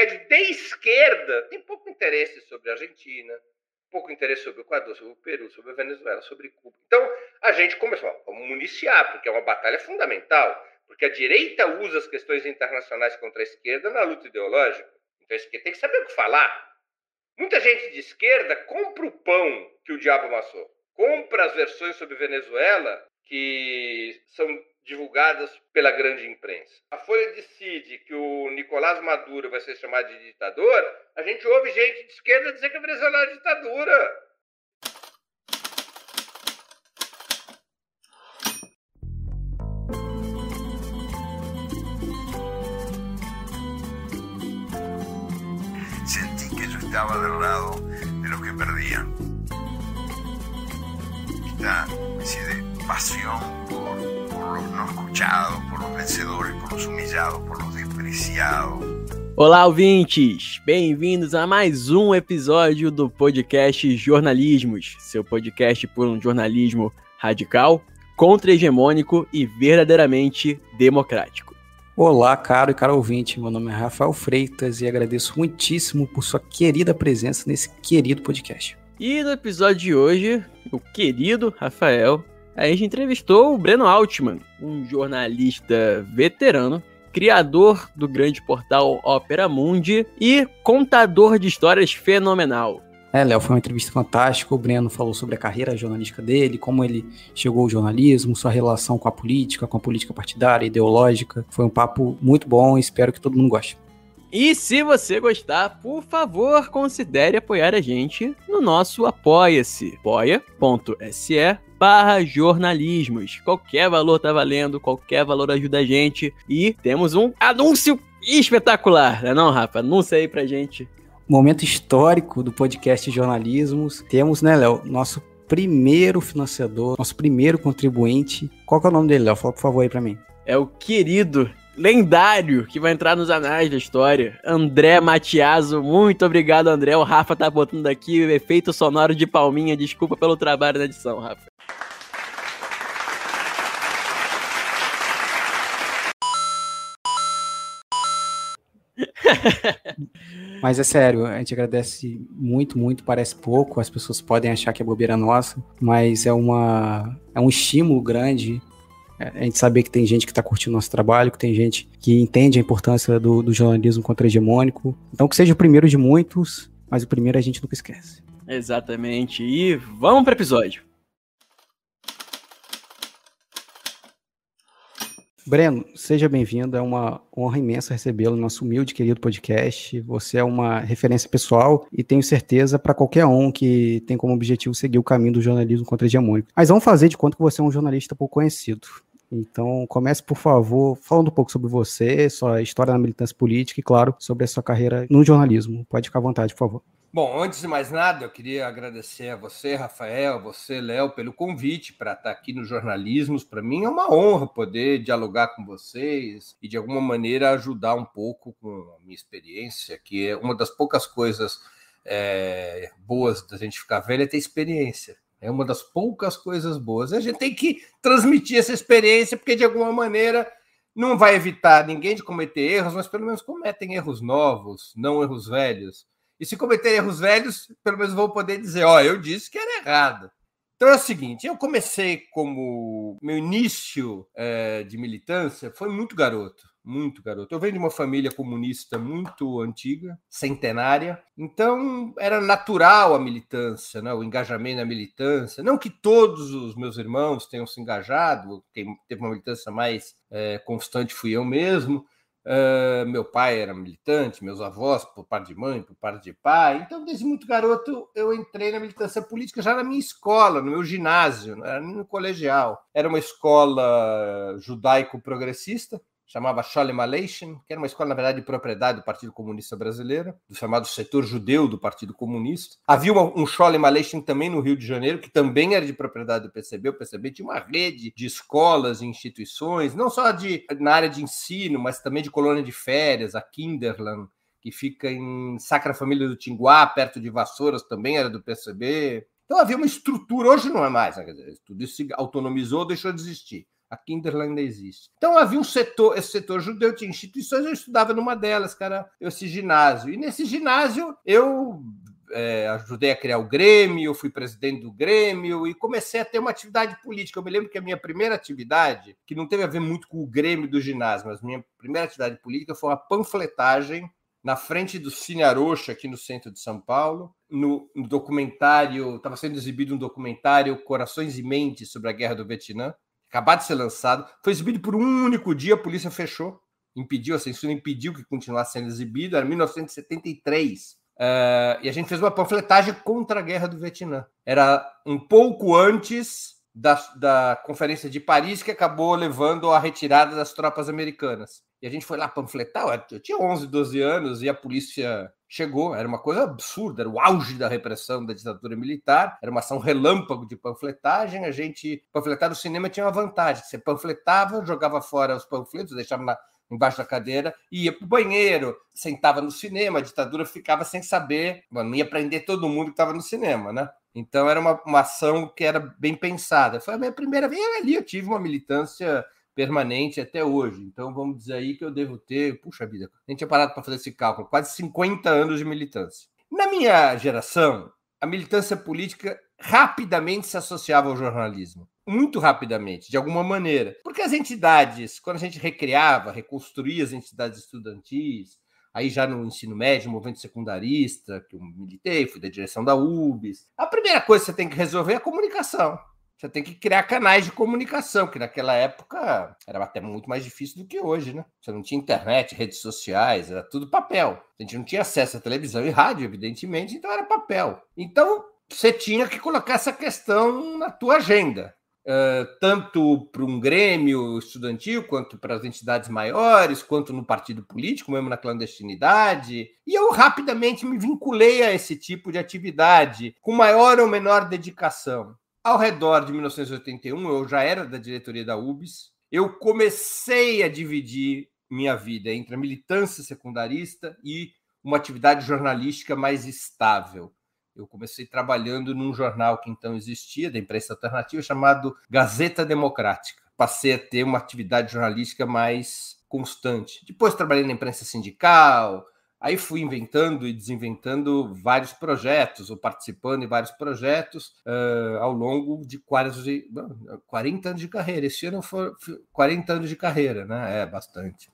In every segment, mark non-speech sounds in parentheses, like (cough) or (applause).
médio de esquerda tem pouco interesse sobre a Argentina, pouco interesse sobre o Equador, sobre o Peru, sobre a Venezuela, sobre Cuba. Então, a gente começou, vamos municiar, porque é uma batalha fundamental, porque a direita usa as questões internacionais contra a esquerda na luta ideológica. Então, a esquerda tem que saber o que falar. Muita gente de esquerda compra o pão que o diabo amassou, compra as versões sobre Venezuela que são divulgadas pela grande imprensa. A Folha decide que o Nicolás Maduro vai ser chamado de ditador, a gente ouve gente de esquerda dizer que a Venezuela é ditadura. Sentí que yo estaba del lado de los que perdían. Esta especie de por por los no escuchados, por los vencedores, por los humillados, por los despreciados. Olá, ouvintes! Bem-vindos a mais um episódio do podcast Jornalismos, seu podcast por um jornalismo radical, contra-hegemônico e verdadeiramente democrático. Olá, caro e caro ouvinte. Meu nome é Rafael Freitas e agradeço muitíssimo por sua querida presença nesse querido podcast. E no episódio de hoje, o querido Rafael a gente entrevistou o Breno Altman, um jornalista veterano, criador do grande portal Opera Mundi e contador de histórias fenomenal. É, Léo, foi uma entrevista fantástica. O Breno falou sobre a carreira jornalística dele, como ele chegou ao jornalismo, sua relação com a política, com a política partidária, ideológica. Foi um papo muito bom e espero que todo mundo goste. E se você gostar, por favor, considere apoiar a gente no nosso Apoia-se, apoia.se barra jornalismos. Qualquer valor tá valendo, qualquer valor ajuda a gente. E temos um anúncio espetacular, não é não, Rafa? Anuncia aí pra gente. Momento histórico do podcast Jornalismos. Temos, né, Léo, nosso primeiro financiador, nosso primeiro contribuinte. Qual que é o nome dele, Léo? Fala por favor aí pra mim. É o querido lendário que vai entrar nos anais da história. André Matiaso, muito obrigado, André. O Rafa tá botando aqui o efeito sonoro de palminha. Desculpa pelo trabalho na edição, Rafa. (laughs) Mas é sério, a gente agradece muito, muito, parece pouco, as pessoas podem achar que é bobeira nossa, mas é, uma, é um estímulo grande a gente saber que tem gente que está curtindo nosso trabalho, que tem gente que entende a importância do, do jornalismo contra-hegemônico. Então que seja o primeiro de muitos, mas o primeiro a gente nunca esquece. Exatamente. E vamos para o episódio. Breno, seja bem-vindo. É uma honra imensa recebê-lo no nosso humilde querido podcast. Você é uma referência pessoal e tenho certeza para qualquer um que tem como objetivo seguir o caminho do jornalismo contra-hegemônico. Mas vamos fazer de conta que você é um jornalista pouco conhecido. Então, comece, por favor, falando um pouco sobre você, sua história na militância política e, claro, sobre a sua carreira no jornalismo. Pode ficar à vontade, por favor. Bom, antes de mais nada, eu queria agradecer a você, Rafael, você, Léo, pelo convite para estar aqui no Jornalismos. Para mim é uma honra poder dialogar com vocês e, de alguma maneira, ajudar um pouco com a minha experiência, que é uma das poucas coisas é, boas da gente ficar velho é ter experiência. É uma das poucas coisas boas. A gente tem que transmitir essa experiência, porque, de alguma maneira, não vai evitar ninguém de cometer erros, mas pelo menos cometem erros novos, não erros velhos. E se cometer erros velhos, pelo menos vou poder dizer, ó, oh, eu disse que era errado. Então é o seguinte, eu comecei como meu início é, de militância foi muito garoto, muito garoto. Eu venho de uma família comunista muito antiga, centenária, então era natural a militância, né? o engajamento na militância. Não que todos os meus irmãos tenham se engajado, quem teve uma militância mais é, constante fui eu mesmo, Uh, meu pai era militante, meus avós, por parte de mãe, por parte de pai. Então, desde muito garoto, eu entrei na militância política já na minha escola, no meu ginásio, no colegial. Era uma escola judaico-progressista, chamava Sholem Aleichem, que era uma escola, na verdade, de propriedade do Partido Comunista Brasileiro, do chamado setor judeu do Partido Comunista. Havia uma, um Sholem Aleichem também no Rio de Janeiro, que também era de propriedade do PCB. O PCB tinha uma rede de escolas e instituições, não só de, na área de ensino, mas também de colônia de férias, a Kinderland, que fica em Sacra Família do Tinguá, perto de Vassouras, também era do PCB. Então havia uma estrutura, hoje não é mais, né? tudo isso se autonomizou, deixou de existir A Kinderland ainda existe. Então havia um setor, esse setor judeu tinha instituições, eu estudava numa delas, era esse ginásio. E nesse ginásio eu é, ajudei a criar o Grêmio, fui presidente do Grêmio e comecei a ter uma atividade política. Eu me lembro que a minha primeira atividade, que não teve a ver muito com o Grêmio do ginásio, mas minha primeira atividade política foi uma panfletagem na frente do Cine Arocha, aqui no centro de São Paulo, no, no documentário, estava sendo exibido um documentário Corações e Mentes sobre a Guerra do Vietnã, acabado de ser lançado, foi exibido por um único dia, a polícia fechou, impediu a censura, impediu que continuasse sendo exibido, era 1973. Uh, e a gente fez uma panfletagem contra a guerra do Vietnã. Era um pouco antes da, da Conferência de Paris, que acabou levando à retirada das tropas americanas. E a gente foi lá panfletar. Eu tinha 11, 12 anos e a polícia chegou. Era uma coisa absurda, era o auge da repressão da ditadura militar. Era uma ação relâmpago de panfletagem. A gente panfletar no cinema tinha uma vantagem: você panfletava, jogava fora os panfletos, deixava na, embaixo da cadeira, ia para o banheiro, sentava no cinema, a ditadura ficava sem saber, não ia prender todo mundo que estava no cinema, né? Então era uma, uma ação que era bem pensada. Foi a minha primeira vez ali, eu tive uma militância permanente até hoje. Então vamos dizer aí que eu devo ter, puxa vida, a gente tinha parado para fazer esse cálculo, quase 50 anos de militância. Na minha geração, a militância política rapidamente se associava ao jornalismo muito rapidamente, de alguma maneira. Porque as entidades, quando a gente recriava, reconstruía as entidades estudantis, aí já no ensino médio, movimento secundarista, que eu militei, fui da direção da UBS, a primeira coisa que você tem que resolver é a comunicação. Você tem que criar canais de comunicação, que naquela época era até muito mais difícil do que hoje, né? Você não tinha internet, redes sociais, era tudo papel. A gente não tinha acesso à televisão e rádio, evidentemente, então era papel. Então, você tinha que colocar essa questão na tua agenda. Uh, tanto para um grêmio estudantil, quanto para as entidades maiores, quanto no partido político, mesmo na clandestinidade. E eu rapidamente me vinculei a esse tipo de atividade, com maior ou menor dedicação. Ao redor de 1981, eu já era da diretoria da UBS, eu comecei a dividir minha vida entre a militância secundarista e uma atividade jornalística mais estável. Eu comecei trabalhando num jornal que então existia, da imprensa alternativa, chamado Gazeta Democrática. Passei a ter uma atividade jornalística mais constante. Depois trabalhei na imprensa sindical, aí fui inventando e desinventando vários projetos, ou participando em vários projetos uh, ao longo de quase 40 anos de carreira. Esse ano foi 40 anos de carreira, né? É bastante.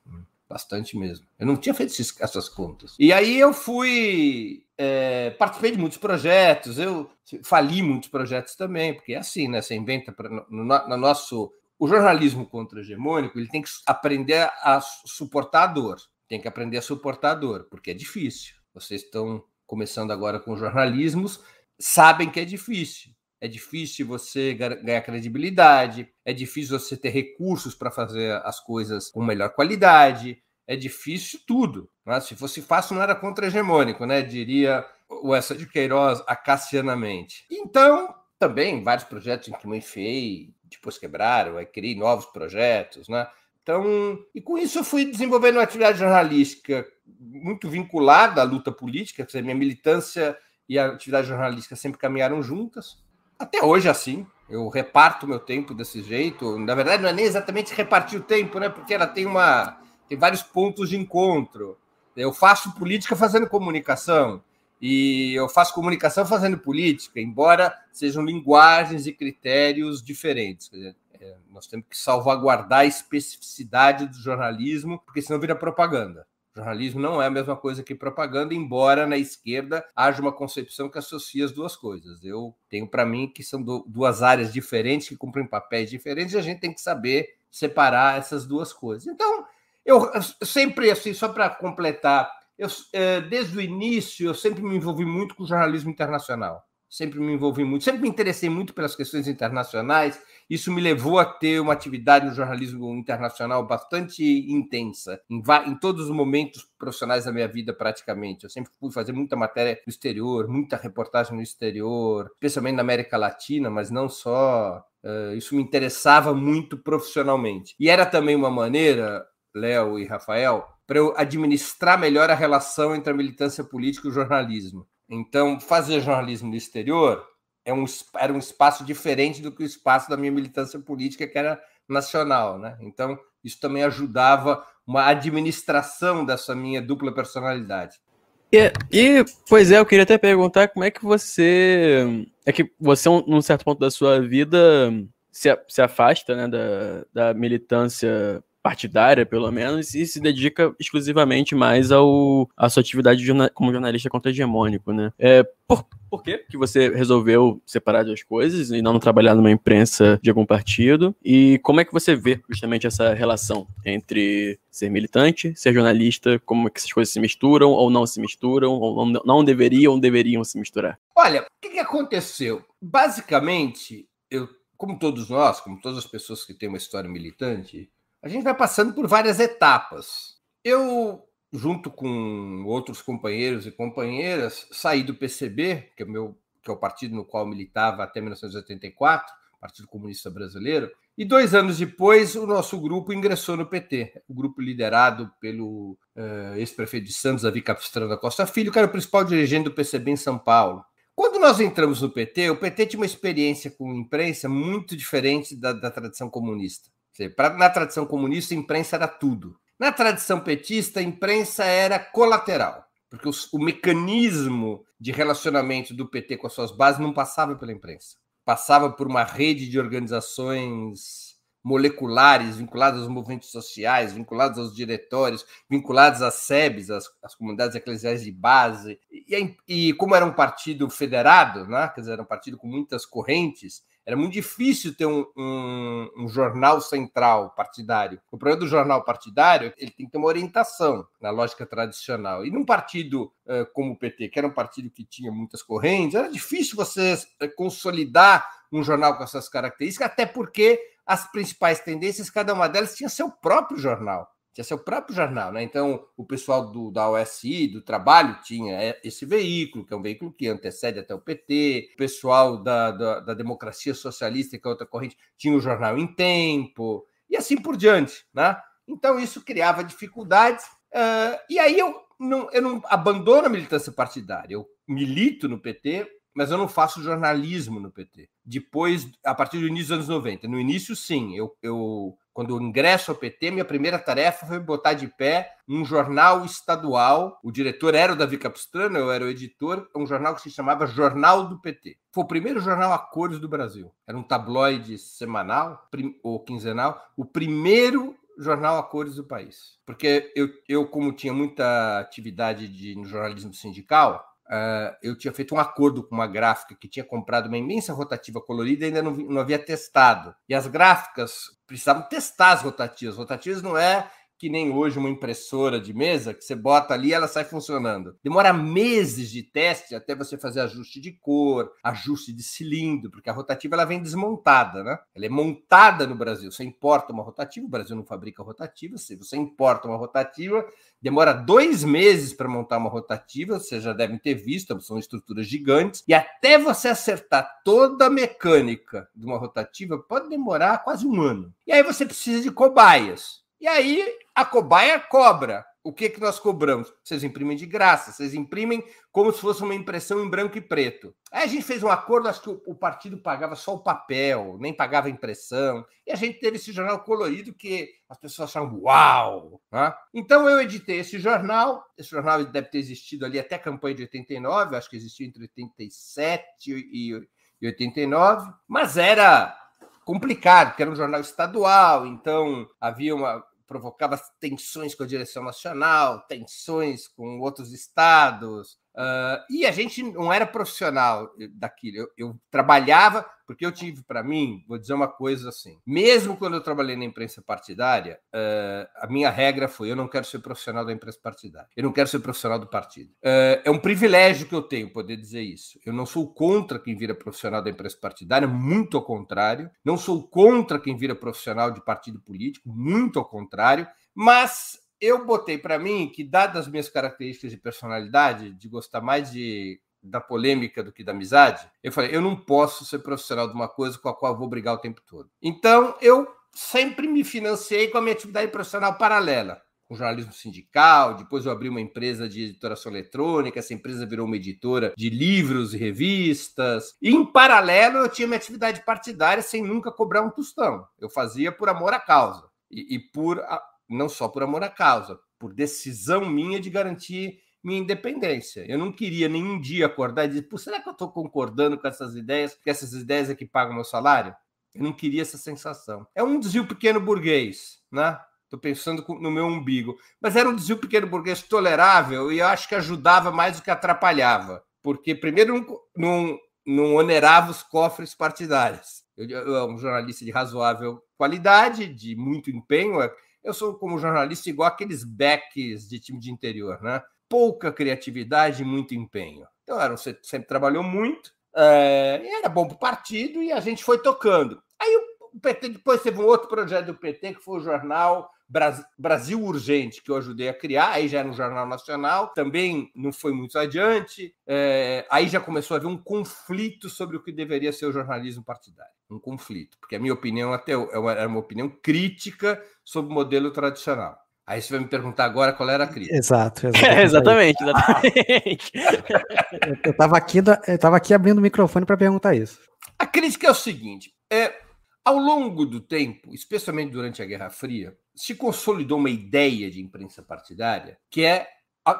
Bastante mesmo. Eu não tinha feito essas contas. E aí eu fui. É, participei de muitos projetos, eu fali muitos projetos também, porque é assim, né? Você inventa pra, no, no, nosso. O jornalismo contra-hegemônico ele tem que aprender a suportar a dor. Tem que aprender a suportar a dor, porque é difícil. Vocês estão começando agora com jornalismos, sabem que é difícil. É difícil você ganhar credibilidade, é difícil você ter recursos para fazer as coisas com melhor qualidade, é difícil tudo. Né? Se fosse fácil, não era contra-hegemônico, né? diria o Essa de Queiroz acacianamente. Então, também vários projetos em que me enfiei, depois quebraram, aí criei novos projetos, né? Então, e com isso eu fui desenvolvendo uma atividade jornalística muito vinculada à luta política, quer dizer, minha militância e a atividade jornalística sempre caminharam juntas. Até hoje, assim, eu reparto meu tempo desse jeito. Na verdade, não é nem exatamente repartir o tempo, né? Porque ela tem uma tem vários pontos de encontro. Eu faço política fazendo comunicação e eu faço comunicação fazendo política, embora sejam linguagens e critérios diferentes. Dizer, é, nós temos que salvaguardar a especificidade do jornalismo, porque senão vira propaganda. Jornalismo não é a mesma coisa que propaganda, embora na esquerda haja uma concepção que associa as duas coisas. Eu tenho para mim que são duas áreas diferentes, que cumprem papéis diferentes, e a gente tem que saber separar essas duas coisas. Então, eu sempre, assim, só para completar, eu, é, desde o início, eu sempre me envolvi muito com o jornalismo internacional sempre me envolvi muito, sempre me interessei muito pelas questões internacionais. Isso me levou a ter uma atividade no jornalismo internacional bastante intensa, em, em, todos os momentos profissionais da minha vida, praticamente. Eu sempre fui fazer muita matéria no exterior, muita reportagem no exterior, especialmente na América Latina, mas não só. Uh, isso me interessava muito profissionalmente. E era também uma maneira, Léo e Rafael, para eu administrar melhor a relação entre a militância política e o jornalismo. Então, fazer jornalismo no exterior é um, era um espaço diferente do que o espaço da minha militância política, que era nacional, né? Então, isso também ajudava uma administração dessa minha dupla personalidade. E, e, pois é, eu queria até perguntar como é que você. É que você, num certo ponto da sua vida, se, se afasta né, da, da militância partidária, pelo menos, e se dedica exclusivamente mais ao, à sua atividade como jornalista contra-hegemônico, né? É, por, por que que você resolveu separar as coisas e não trabalhar numa imprensa de algum partido? E como é que você vê justamente essa relação entre ser militante, ser jornalista, como é que essas coisas se misturam ou não se misturam, ou não, não deveriam ou deveriam se misturar? Olha, o que, que aconteceu? Basicamente, eu, como todos nós, como todas as pessoas que têm uma história militante, a gente vai passando por várias etapas. Eu, junto com outros companheiros e companheiras, saí do PCB, que é, meu, que é o partido no qual militava até 1984, Partido Comunista Brasileiro, e dois anos depois o nosso grupo ingressou no PT, o grupo liderado pelo uh, ex-prefeito de Santos, Davi Capistrano Costa Filho, que era o principal dirigente do PCB em São Paulo. Quando nós entramos no PT, o PT tinha uma experiência com imprensa muito diferente da, da tradição comunista. Na tradição comunista, a imprensa era tudo. Na tradição petista, a imprensa era colateral, porque os, o mecanismo de relacionamento do PT com as suas bases não passava pela imprensa. Passava por uma rede de organizações moleculares vinculadas aos movimentos sociais, vinculadas aos diretórios, vinculadas às SEBs, às, às comunidades eclesiais de base. E, e, como era um partido federado, né? quer dizer, era um partido com muitas correntes, era muito difícil ter um, um, um, jornal central partidário. O problema do jornal partidário ele tem que ter uma orientação na lógica tradicional. E num partido uh, como o PT, que era um partido que tinha muitas correntes, era difícil você eh, consolidar um jornal com essas características, até porque as principais tendências, cada uma delas tinha seu próprio jornal tinha seu próprio jornal, né? Então, o pessoal do, da OSI, do trabalho, tinha é, esse veículo, que é um veículo que antecede até o PT, o pessoal da, da, da democracia socialista, que é outra corrente, tinha o jornal em tempo, e assim por diante, né? Então, isso criava dificuldades, uh, e aí eu não, eu não abandono a militância partidária, eu milito no PT, mas eu não faço jornalismo no PT. Depois, a partir do início dos anos 90. No início, sim, eu, eu quando eu ingresso ao PT, minha primeira tarefa foi botar de pé um jornal estadual. O diretor era o Davi Capistrano, eu era o editor, um jornal que se chamava Jornal do PT. Foi o primeiro jornal a cores do Brasil. Era um tabloide semanal ou quinzenal, o primeiro jornal a cores do país. Porque eu, eu como tinha muita atividade de, no jornalismo sindical, Uh, eu tinha feito um acordo com uma gráfica que tinha comprado uma imensa rotativa colorida e ainda não, não havia testado. E as gráficas precisavam testar as rotativas. Rotativas não é que nem hoje uma impressora de mesa que você bota ali e ela sai funcionando. Demora meses de teste até você fazer ajuste de cor, ajuste de cilindro, porque a rotativa ela vem desmontada, né? Ela é montada no Brasil. Você importa uma rotativa, o Brasil não fabrica rotativa. Se você importa uma rotativa, demora dois meses para montar uma rotativa. Vocês já devem ter visto, são estruturas gigantes. E até você acertar toda a mecânica de uma rotativa, pode demorar quase um ano. E aí você precisa de cobaias. E aí a cobaia cobra. O que, que nós cobramos? Vocês imprimem de graça, vocês imprimem como se fosse uma impressão em branco e preto. Aí a gente fez um acordo, acho que o, partido pagava só o papel, nem pagava a impressão. E a gente teve esse jornal colorido que as pessoas achavam uau! Né? Então eu editei esse jornal. Esse jornal deve ter existido ali até a campanha de 89, acho que existiu entre 87 e, e 89, mas era complicado, porque era um jornal estadual, então havia uma provocava tensões com a direção nacional, tensões com outros estados, Uh, e a gente não era profissional daquilo. Eu, eu trabalhava, porque eu tive para mim, vou dizer uma coisa assim: mesmo quando eu trabalhei na imprensa partidária, uh, a minha regra foi: eu não quero ser profissional da imprensa partidária, eu não quero ser profissional do partido. Uh, é um privilégio que eu tenho poder dizer isso. Eu não sou contra quem vira profissional da imprensa partidária, muito ao contrário. Não sou contra quem vira profissional de partido político, muito ao contrário. Mas eu botei para mim que, dadas as minhas características de personalidade, de gostar mais de, da polêmica do que da amizade, eu falei, eu não posso ser profissional de uma coisa com a qual vou brigar o tempo todo. Então, eu sempre me financiei com a minha atividade profissional paralela. com jornalismo sindical, depois eu abri uma empresa de editoração eletrônica, essa empresa virou uma editora de livros e revistas. E, em paralelo, eu tinha minha atividade partidária sem nunca cobrar um tostão. Eu fazia por amor à causa. E, e por não só por amor à causa, por decisão minha de garantir minha independência. Eu não queria nenhum dia acordar e dizer, será que eu estou concordando com essas ideias, que essas ideias é que pagam meu salário? Eu não queria essa sensação. É um desvio pequeno burguês, né? Estou pensando no meu umbigo. Mas era um desvio pequeno burguês tolerável e eu acho que ajudava mais do que atrapalhava. Porque, primeiro, não, não, não onerava os cofres partidários. Eu, eu, um jornalista de razoável qualidade, de muito empenho. Eu sou, como jornalista, igual aqueles backs de time de interior, né? Pouca criatividade e muito empenho. Então, era, você sempre trabalhou muito, é, era bom para o partido e a gente foi tocando. Aí o PT depois teve um outro projeto do PT, que foi o jornal Brasil Urgente, que eu ajudei a criar, aí já era um jornal nacional, também não foi muito adiante. É, aí já começou a haver um conflito sobre o que deveria ser o jornalismo partidário. Um conflito, porque a minha opinião até é era uma, opinião crítica sobre o modelo tradicional. Aí você vai me perguntar agora qual era a crítica. Exato, exato. (laughs) É, exatamente, exatamente. eu estava aqui, eu aqui abrindo o microfone para perguntar isso. A crítica é o seguinte: é, ao longo do tempo, especialmente durante a Guerra Fria, se consolidou uma ideia de imprensa partidária que é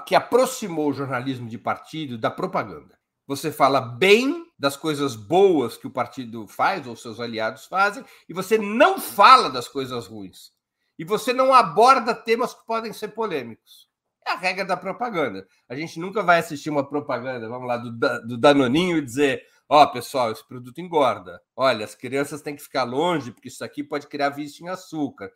que aproximou o jornalismo de partido da propaganda. Você fala bem das coisas boas que o partido faz ou seus aliados fazem e você não fala das coisas ruins. E você não aborda temas que podem ser polêmicos. É a regra da propaganda. A gente nunca vai assistir uma propaganda, vamos lá, do, do Danoninho e dizer: Ó, oh, pessoal, esse produto engorda. Olha, as crianças têm que ficar longe, porque isso aqui pode criar vício em açúcar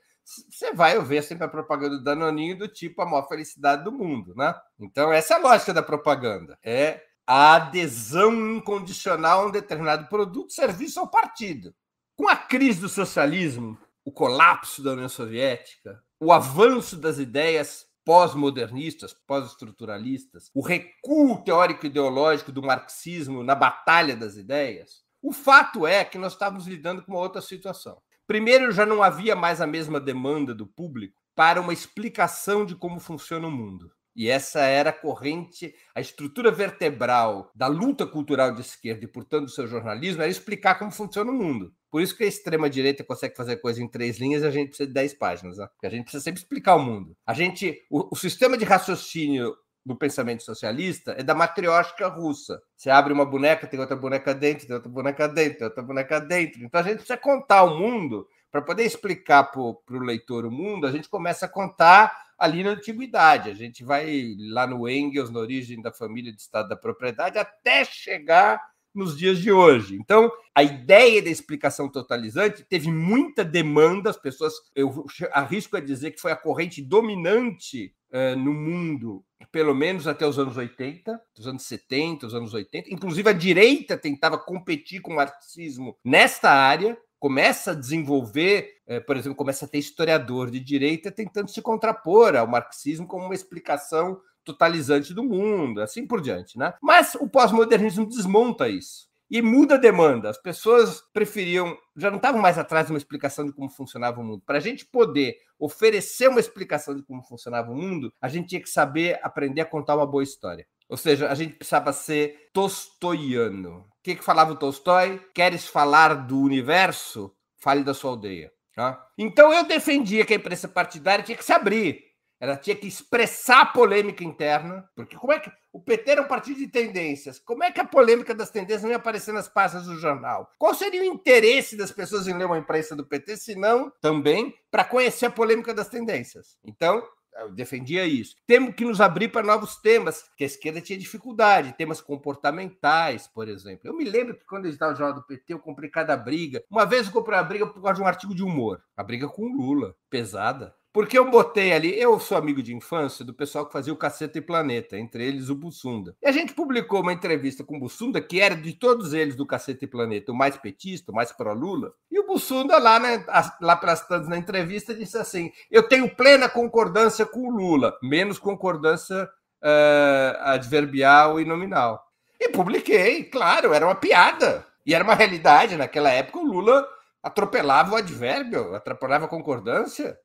você vai ver sempre a propaganda do Danoninho do tipo a maior felicidade do mundo, né? Então, essa é a lógica da propaganda. É a adesão incondicional a um determinado produto, serviço ao partido. Com a crise do socialismo, o colapso da União Soviética, o avanço das ideias pós-modernistas, pós-estruturalistas, o recuo teórico-ideológico do marxismo na batalha das ideias, o fato é que nós estávamos lidando com uma outra situação. Primeiro, já não havia mais a mesma demanda do público para uma explicação de como funciona o mundo. E essa era a corrente, a estrutura vertebral da luta cultural de esquerda e, portanto, do seu jornalismo, era explicar como funciona o mundo. Por isso que a extrema-direita consegue fazer coisa em três linhas e a gente precisa de dez páginas. Né? Porque a gente precisa sempre explicar o mundo. A gente, o, o sistema de raciocínio do pensamento socialista é da matriótica russa. Você abre uma boneca, tem outra boneca dentro, tem outra boneca dentro, tem outra boneca dentro. Então a gente precisa contar o mundo para poder explicar para o leitor o mundo. A gente começa a contar ali na antiguidade. A gente vai lá no Engels, na origem da família de Estado da propriedade, até chegar nos dias de hoje. Então, a ideia da explicação totalizante teve muita demanda, as pessoas, eu arrisco a dizer que foi a corrente dominante uh, no mundo, pelo menos até os anos 80, os anos 70, os anos 80. Inclusive, a direita tentava competir com o marxismo nesta área, começa a desenvolver, uh, por exemplo, começa a ter historiador de direita tentando se contrapor ao marxismo como uma explicação totalizante do mundo, assim por diante, né? Mas o pós-modernismo desmonta isso e muda a demanda. As pessoas preferiam, já não estavam mais atrás de uma explicação de como funcionava o mundo. Para a gente poder oferecer uma explicação de como funcionava o mundo, a gente tinha que saber aprender a contar uma boa história. Ou seja, a gente precisava ser tolstoiano. O que, que falava o Tolstói? Queres falar do universo? Fale da sua aldeia. Tá? Então eu defendia que a imprensa partidária tinha que se abrir ela tinha que expressar a polêmica interna, porque como é que o PT era um partido de tendências? Como é que a polêmica das tendências não ia aparecer nas páginas do jornal? Qual seria o interesse das pessoas em ler uma imprensa do PT, se não também para conhecer a polêmica das tendências? Então, eu defendia isso. Temos que nos abrir para novos temas, que a esquerda tinha dificuldade, temas comportamentais, por exemplo. Eu me lembro que quando eu estava no Jornal do PT, eu comprei cada briga. Uma vez eu comprei uma briga por causa de um artigo de humor. A briga com o Lula, pesada. Porque eu botei ali, eu sou amigo de infância do pessoal que fazia o Caceta e Planeta, entre eles o Bussunda. E a gente publicou uma entrevista com o Bussunda, que era de todos eles do Caceta e Planeta, o mais petista, o mais pró-Lula. E o Bussunda, lá, né, lá pelas tantas na entrevista, disse assim: Eu tenho plena concordância com o Lula, menos concordância uh, adverbial e nominal. E publiquei, claro, era uma piada. E era uma realidade. Naquela época, o Lula atropelava o advérbio, atropelava a concordância.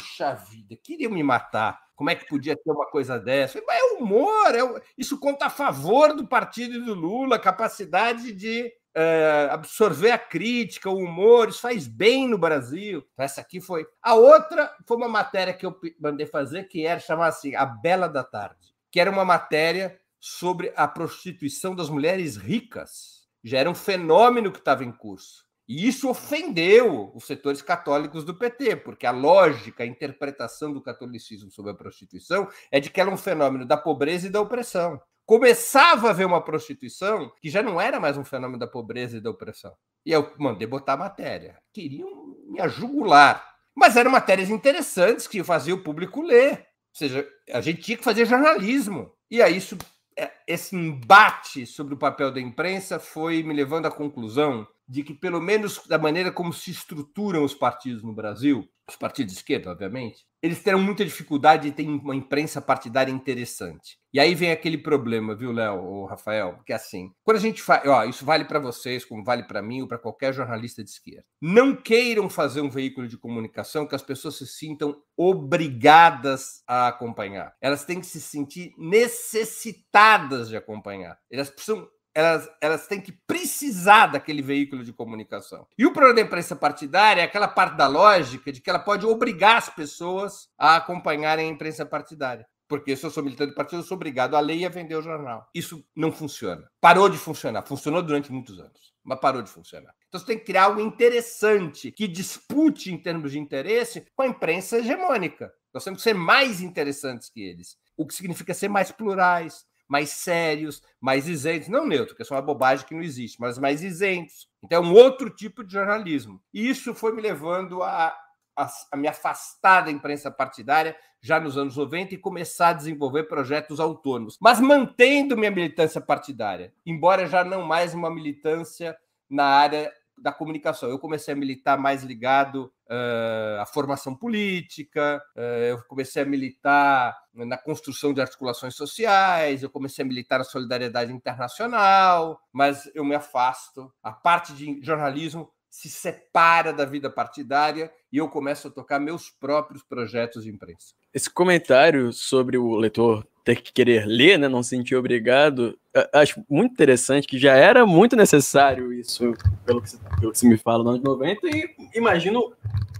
Puxa vida, queriam me matar. Como é que podia ter uma coisa dessa? Mas é humor, é, isso conta a favor do partido do Lula, capacidade de é, absorver a crítica, o humor, isso faz bem no Brasil. Então, essa aqui foi. A outra foi uma matéria que eu mandei fazer, que era chamar assim, A Bela da Tarde, que era uma matéria sobre a prostituição das mulheres ricas. Já era um fenômeno que estava em curso. E isso ofendeu os setores católicos do PT, porque a lógica, a interpretação do catolicismo sobre a prostituição é de que ela é um fenômeno da pobreza e da opressão. Começava a ver uma prostituição que já não era mais um fenômeno da pobreza e da opressão. E eu mandei botar a matéria. Queriam me jugular. Mas eram matérias interessantes que faziam o público ler. Ou seja, a gente tinha que fazer jornalismo. E aí isso é, esse embate sobre o papel da imprensa foi me levando à conclusão de que, pelo menos da maneira como se estruturam os partidos no Brasil, os partidos de esquerda, obviamente, eles terão muita dificuldade de ter uma imprensa partidária interessante. E aí vem aquele problema, viu, Léo ou Rafael? Que é assim, quando a gente faz, ó, isso vale para vocês, como vale para mim ou para qualquer jornalista de esquerda. Não queiram fazer um veículo de comunicação que as pessoas se sintam obrigadas a acompanhar. Elas têm que se sentir necessitadas de acompanhar. Elas precisam elas, elas têm que precisar daquele veículo de comunicação. E o problema da imprensa partidária é aquela parte da lógica de que ela pode obrigar as pessoas a acompanharem a imprensa partidária. Porque se eu sou militante do partido, eu sou obrigado ler e a vender o jornal. Isso não funciona. Parou de funcionar. Funcionou durante muitos anos, mas parou de funcionar. Então você tem que criar algo interessante que dispute em termos de interesse com a imprensa hegemônica. Nós temos que ser mais interessantes que eles. O que significa ser mais plurais, mais sérios, mais isentos, não neutro, que é uma bobagem que não existe, mas mais isentos. Então é um outro tipo de jornalismo. E isso foi me levando a, a, a me afastar da imprensa partidária já nos anos 90 e começar a desenvolver projetos autônomos, mas mantendo minha militância partidária, embora já não mais uma militância na área da comunicação. Eu comecei a militar mais ligado uh, à formação política, uh, eu comecei a militar na construção de articulações sociais, eu comecei a militar na solidariedade internacional, mas eu me afasto. A parte de jornalismo se separa da vida partidária e eu começo a tocar meus próprios projetos de imprensa. Esse comentário sobre o leitor ter que querer ler, né, não se sentir obrigado, acho muito interessante, que já era muito necessário isso, pelo que, pelo que você me fala nos anos 90, e imagino,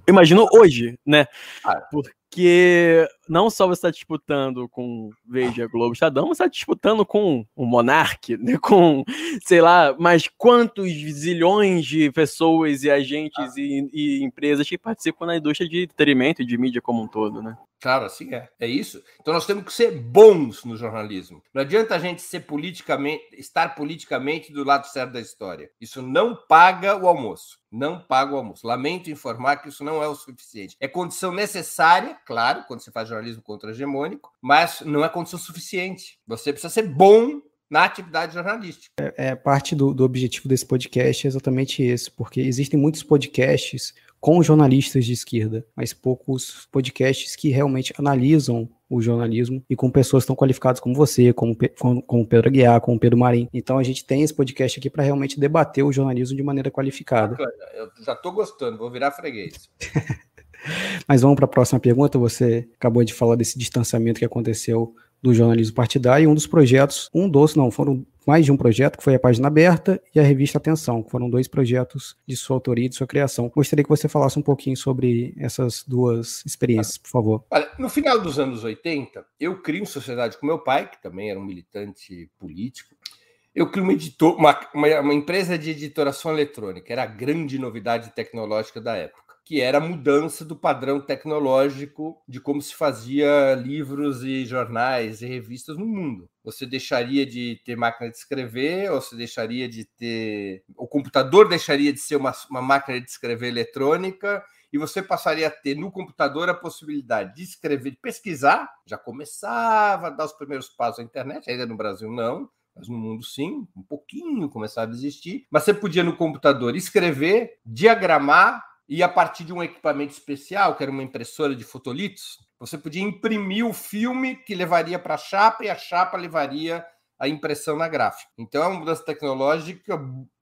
imagino hoje, né? Ah. Porque não só você está disputando com Veja, Globo, Estadão, você está disputando com o Monark, (laughs) né? com, sei lá, mais quantos zilhões de pessoas e agentes ah. e, e, empresas que participam na indústria de entretenimento e de mídia como um todo, né? Claro, assim é. É isso. Então nós temos que ser bons no jornalismo. Não adianta a gente ser politicamente, estar politicamente do lado certo da história. Isso não paga o almoço. Não paga o almoço. Lamento informar que isso não é o suficiente. É condição necessária, claro, quando você faz jornalismo contra-hegemônico, mas não é condição suficiente. Você precisa ser bom na atividade jornalística. É, é parte do, do objetivo desse podcast é exatamente esse, porque existem muitos podcasts com jornalistas de esquerda, mas poucos podcasts que realmente analisam o jornalismo e com pessoas tão qualificadas como você, como, como, Pedro Aguiar, como Pedro Marim. Então a gente tem esse podcast aqui para realmente debater o jornalismo de maneira qualificada. Eu já estou gostando, vou virar freguês. (laughs) Mas vamos para a próxima pergunta. Você acabou de falar desse distanciamento que aconteceu do jornalismo partidário, e um dos projetos, um dos, não, foram mais de um projeto, que foi a Página Aberta e a Revista Atenção, que foram dois projetos de sua autoria e de sua criação. Gostaria que você falasse um pouquinho sobre essas duas experiências, por favor. Olha, no final dos anos 80, eu crio uma sociedade com meu pai, que também era um militante político, eu crio uma, editor, uma, uma, uma empresa de editoração eletrônica, era a grande novidade tecnológica da época que era a mudança do padrão tecnológico de como se fazia livros e jornais e revistas no mundo. Você deixaria de ter máquina de escrever, ou você deixaria de ter. O computador deixaria de ser uma, uma máquina de escrever eletrônica, e você passaria a ter no computador a possibilidade de escrever, de pesquisar. Já começava a dar os primeiros passos à internet, ainda no Brasil não, mas no mundo sim, um pouquinho começava a existir. Mas você podia no computador escrever, diagramar e a partir de um equipamento especial, que era uma impressora de fotolitos, você podia imprimir o filme que levaria para a chapa e a chapa levaria a impressão na gráfica. Então é uma mudança tecnológica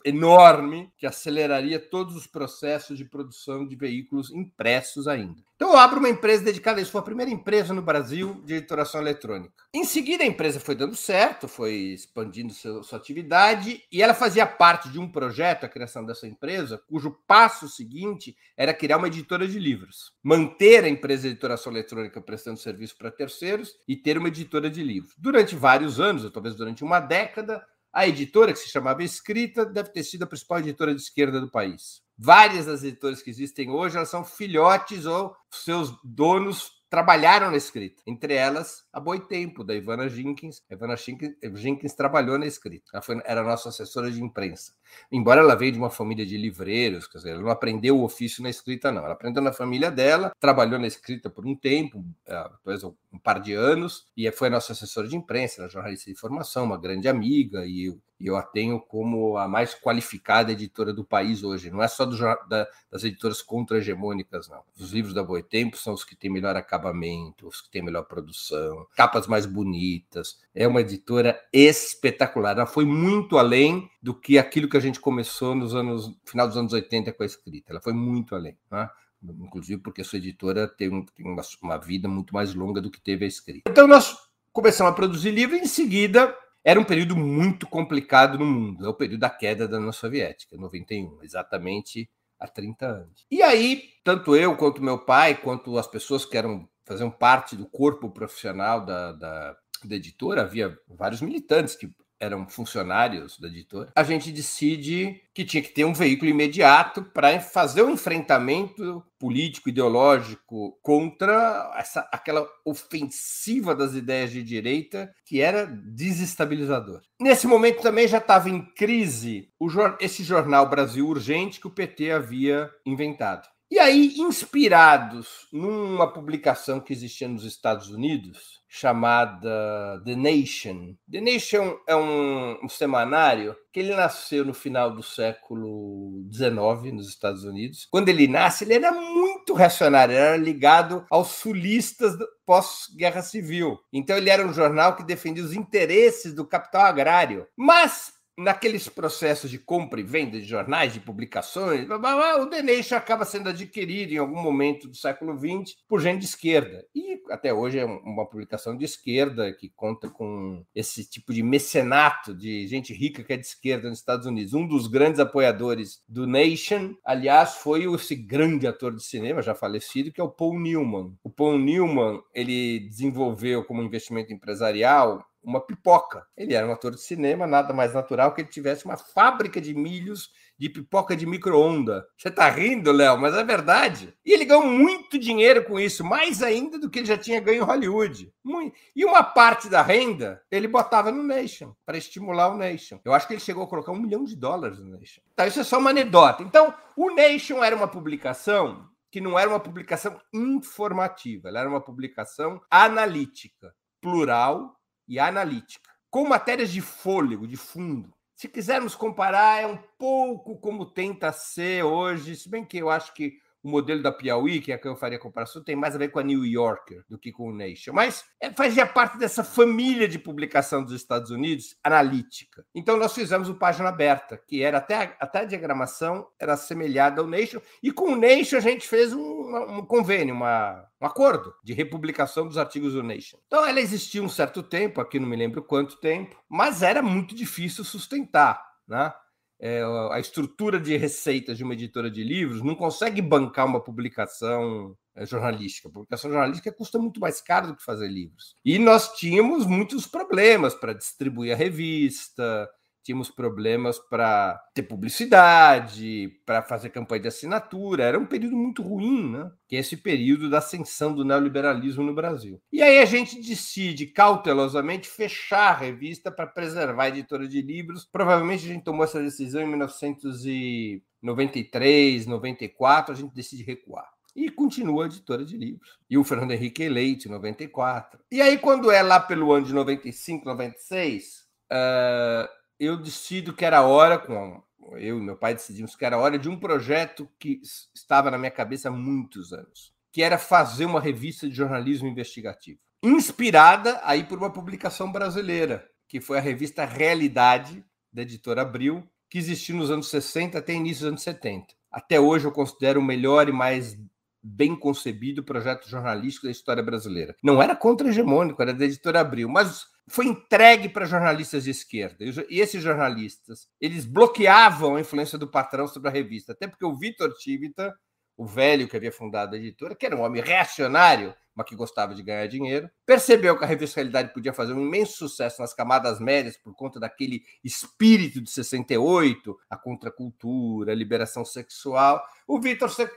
enorme que aceleraria todos os processos de produção de veículos impressos ainda. Então eu abro uma empresa dedicada a isso. Foi a primeira empresa no Brasil de editoração eletrônica. Em seguida, a empresa foi dando certo, foi expandindo seu, sua atividade, e ela fazia parte de um projeto, a criação dessa empresa, cujo passo seguinte era criar uma editora de livros. Manter a empresa de editoração eletrônica prestando serviço para terceiros e ter uma editora de livros. Durante vários anos, ou talvez durante uma década, a editora, que se chamava Escrita, deve ter sido a principal editora de esquerda do país. Várias das editoras que existem hoje elas são filhotes ou seus donos trabalharam na escrita. Entre elas, a Boitempo, da Ivana Jenkins. A Ivana Jenkins trabalhou na escrita. Ela foi, era nossa assessora de imprensa. Embora ela veio de uma família de livreiros, quer dizer, ela não aprendeu o ofício na escrita, não. Ela aprendeu na família dela, trabalhou na escrita por um tempo, é, talvez um par de anos, e foi nossa assessora de imprensa, era jornalista de formação, uma grande amiga, e e eu a tenho como a mais qualificada editora do país hoje. Não é só do, da, das editoras contra-hegemônicas, não. Os livros da Boitempo são os que têm melhor acabamento, os que têm melhor produção, capas mais bonitas. É uma editora espetacular. Ela foi muito além do que aquilo que a gente começou nos anos final dos anos 80 com a escrita. Ela foi muito além. Né? Inclusive porque a sua editora tem, tem uma, uma vida muito mais longa do que teve a escrita. Então nós começamos a produzir livro e em seguida era um período muito complicado no mundo. É o período da queda da União Soviética, 91, exatamente há 30 anos. E aí, tanto eu quanto meu pai, quanto as pessoas que eram faziam parte do corpo profissional da, da, da editora, havia vários militantes que eram funcionários da editora, a gente decide que tinha que ter um veículo imediato para fazer o um enfrentamento político, ideológico contra essa, aquela ofensiva das ideias de direita que era desestabilizador. Nesse momento também já estava em crise o, esse jornal Brasil Urgente que o PT havia inventado. E aí, inspirados numa publicação que existia nos Estados Unidos, chamada The Nation. The Nation é um, um, semanário que ele nasceu no final do século XIX nos Estados Unidos. Quando ele nasce, ele era muito reacionário, ele era ligado aos sulistas pós-guerra civil. Então ele era um jornal que defendia os interesses do capital agrário. Mas naqueles processos de compra e venda de jornais, de publicações, o The Nation acaba sendo adquirido em algum momento do século XX por gente de esquerda. E até hoje é uma publicação de esquerda que conta com esse tipo de mecenato de gente rica que é de esquerda nos Estados Unidos. Um dos grandes apoiadores do Nation, aliás, foi esse grande ator de cinema já falecido, que é o Paul Newman. O Paul Newman, ele desenvolveu como investimento empresarial uma pipoca. Ele era um ator de cinema, nada mais natural que ele tivesse uma fábrica de milhos de pipoca de micro-onda. Você tá rindo, Léo, mas é verdade. E ele ganhou muito dinheiro com isso, mais ainda do que ele já tinha ganho em Hollywood. E uma parte da renda ele botava no Nation, para estimular o Nation. Eu acho que ele chegou a colocar um milhão de dólares no Nation. Tá, isso é só uma anedota. Então, o Nation era uma publicação que não era uma publicação informativa, ela era uma publicação analítica, plural e analítica, com matérias de fôlego, de fundo. Se quisermos comparar, é um pouco como tenta ser hoje, se bem que eu acho que o modelo da Piauí, que é a que eu faria a comparação, tem mais a ver com a New Yorker do que com o Nation. Mas é, fazia parte dessa família de publicação dos Estados Unidos analítica. Então nós fizemos o Página Aberta, que era até a, até a diagramação era semelhada ao Nation, e com o Nation a gente fez um, um convênio, uma, um acordo de republicação dos artigos do Nation. Então ela existia um certo tempo, aqui não me lembro quanto tempo, mas era muito difícil sustentar, né? É, a estrutura de receitas de uma editora de livros não consegue bancar uma publicação é, jornalística. A publicação jornalística custa muito mais caro do que fazer livros. E nós tínhamos muitos problemas para distribuir a revista, tínhamos problemas para ter publicidade, para fazer campanha de assinatura. Era um período muito ruim, né? Que é esse período da ascensão do neoliberalismo no Brasil. E aí a gente decide cautelosamente fechar a revista para preservar a editora de livros. Provavelmente a gente tomou essa decisão em 1993, 94, a gente decide recuar e continua a editora de livros. E o Fernando Henrique eleito em 94. E aí, quando é lá pelo ano de 95, 96, uh, eu decido que era hora, com eu e meu pai decidimos que era hora de um projeto que estava na minha cabeça há muitos anos, que era fazer uma revista de jornalismo investigativo, inspirada aí por uma publicação brasileira, que foi a revista Realidade, da editora Abril, que existiu nos anos 60 até início dos anos 70. Até hoje eu considero o melhor e mais bem concebido projeto jornalístico da história brasileira. Não era contra-hegemônico, era da editora Abril, mas foi entregue para jornalistas de esquerda. E esses jornalistas, eles bloqueavam a influência do patrão sobre a revista, até porque o Vitor Tivita, o velho que havia fundado a editora, que era um homem reacionário, mas que gostava de ganhar dinheiro, percebeu que a revista Realidade podia fazer um imenso sucesso nas camadas médias por conta daquele espírito de 68, a contracultura, a liberação sexual. O Vitor falou: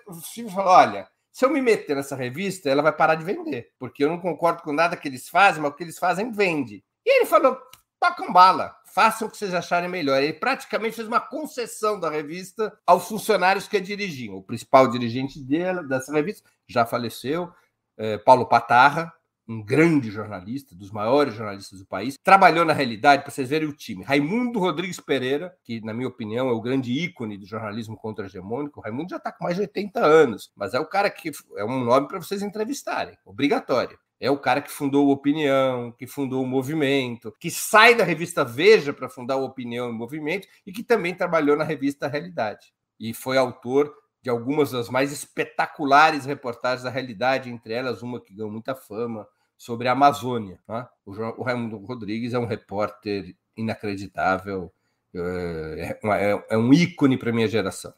olha, se eu me meter nessa revista, ela vai parar de vender, porque eu não concordo com nada que eles fazem, mas o que eles fazem vende. E ele falou: tocam bala, façam o que vocês acharem melhor. Ele praticamente fez uma concessão da revista aos funcionários que a dirigiam. O principal dirigente dela, dessa revista já faleceu, é, Paulo Patarra, um grande jornalista, dos maiores jornalistas do país, trabalhou na realidade, para vocês verem o time. Raimundo Rodrigues Pereira, que, na minha opinião, é o grande ícone do jornalismo contra-hegemônico. O Raimundo já está com mais de 80 anos, mas é o cara que é um nome para vocês entrevistarem, obrigatório. É o cara que fundou o Opinião, que fundou o Movimento, que sai da revista Veja para fundar o Opinião e o Movimento e que também trabalhou na revista Realidade. E foi autor de algumas das mais espetaculares reportagens da realidade, entre elas uma que ganhou muita fama, sobre a Amazônia. Né? O, Raimundo Rodrigues é um repórter inacreditável, é, é, é um ícone para minha geração.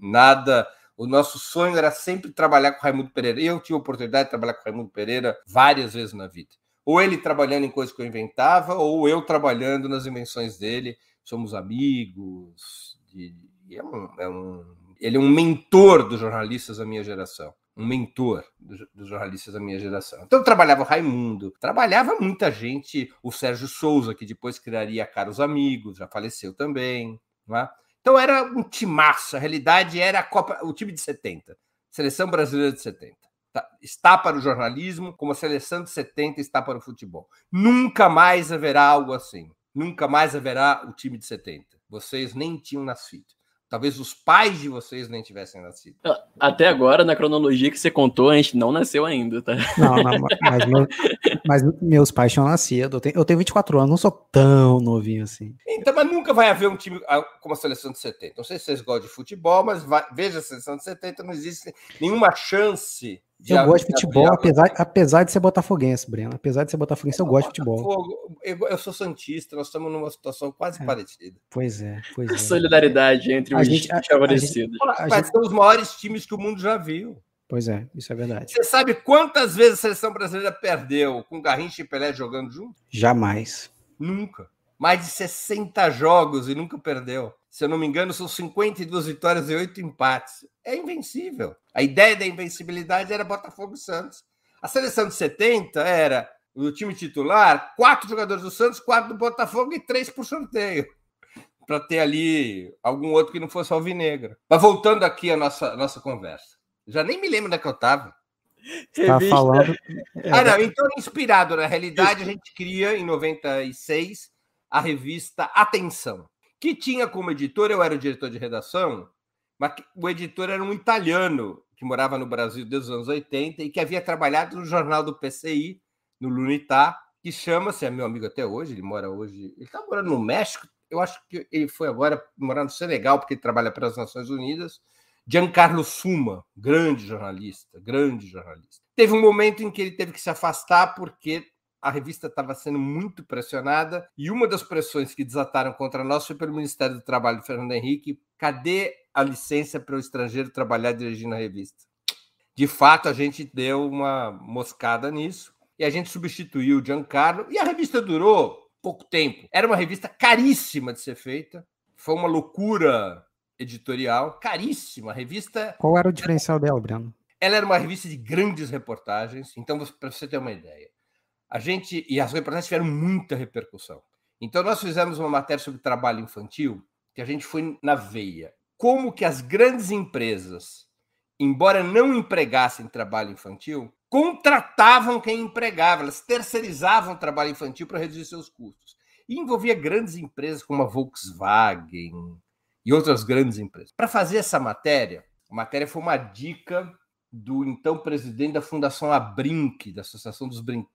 Nada. O nosso sonho era sempre trabalhar com o Raimundo Pereira. Eu tive a oportunidade de trabalhar com o Raimundo Pereira várias vezes na vida. Ou ele trabalhando em coisas que eu inventava, ou eu trabalhando nas invenções dele. Somos amigos. De, é um, é um, ele é um mentor dos jornalistas da minha geração um mentor dos, jornalistas da minha geração. Então trabalhava o Raimundo, trabalhava muita gente, o Sérgio Souza, que depois criaria Caros Amigos, já faleceu também. É? Então era um timaço, a realidade era a Copa, o time de 70, seleção brasileira de 70. Tá, está para o jornalismo, como a seleção de 70 está para o futebol. Nunca mais haverá algo assim. Nunca mais haverá o time de 70. Vocês nem tinham nascido. Talvez os pais de vocês nem tivessem nascido. Até agora, na cronologia que você contou, a gente não nasceu ainda, tá? Não, não mas, meu, (laughs) mas, meus pais tinham nascido. Eu tenho, eu tenho 24 anos, não sou tão novinho assim. Então, mas nunca vai haver um time ah, como a seleção de 70. Não sei se vocês gostam de futebol, mas vai, veja a seleção de 70, não existe nenhuma chance eu gosto de futebol, apesar, apesar de ser botafoguense, Breno. Apesar de ser botafoguense, eu gosto de futebol. Eu, eu sou santista, nós estamos numa situação quase é. parecida. Pois é, pois é. Solidariedade entre os gente, favorecidos. Mas gente... são os maiores times que o mundo já viu. Pois é, isso é verdade. Você sabe quantas vezes a seleção brasileira perdeu com Garrincha e Pelé jogando junto? Jamais. Nunca. Mais de 60 jogos e nunca perdeu se eu não me engano, são 52 vitórias e 8 empates. É invencível. A ideia da invencibilidade era Botafogo e Santos. A seleção de 70 era o time titular, quatro jogadores do Santos, quatro do Botafogo e três por sorteio. Para ter ali algum outro que não fosse alvinegro. Mas voltando aqui à nossa, nossa conversa. Já nem me lembro onde é que eu estava. Está falando. Ah, não. Então, inspirado na realidade, a gente cria em 96 a revista Atenção que tinha como editor, eu era o diretor de redação, mas o editor era um italiano que morava no Brasil desde os anos 80 e que havia trabalhado no jornal do PCI, no Lunitá, que chama-se, é meu amigo até hoje, ele mora hoje, ele está morando no México, eu acho que ele foi agora morar no Senegal, porque ele trabalha para as Nações Unidas, Giancarlo Suma, grande jornalista, grande jornalista. Teve um momento em que ele teve que se afastar porque a revista estava sendo muito pressionada e uma das pressões que desataram contra nós foi pelo Ministério do Trabalho, Fernando Henrique. Cadê a licença para o estrangeiro trabalhar dirigindo a revista? De fato, a gente deu uma moscada nisso e a gente substituiu o Giancarlo e a revista durou pouco tempo. Era uma revista caríssima de ser feita, foi uma loucura editorial, caríssima. Revista. Qual era o diferencial dela, Breno? Ela era uma revista de grandes reportagens. Então, para você ter uma ideia, a gente e as reportagens tiveram muita repercussão. Então nós fizemos uma matéria sobre trabalho infantil que a gente foi na veia. Como que as grandes empresas, embora não empregassem trabalho infantil, contratavam quem empregava, elas terceirizavam o trabalho infantil para reduzir seus custos. E envolvia grandes empresas como a Volkswagen e outras grandes empresas. Para fazer essa matéria, a matéria foi uma dica do então presidente da Fundação Abrinq, da Associação dos Brin...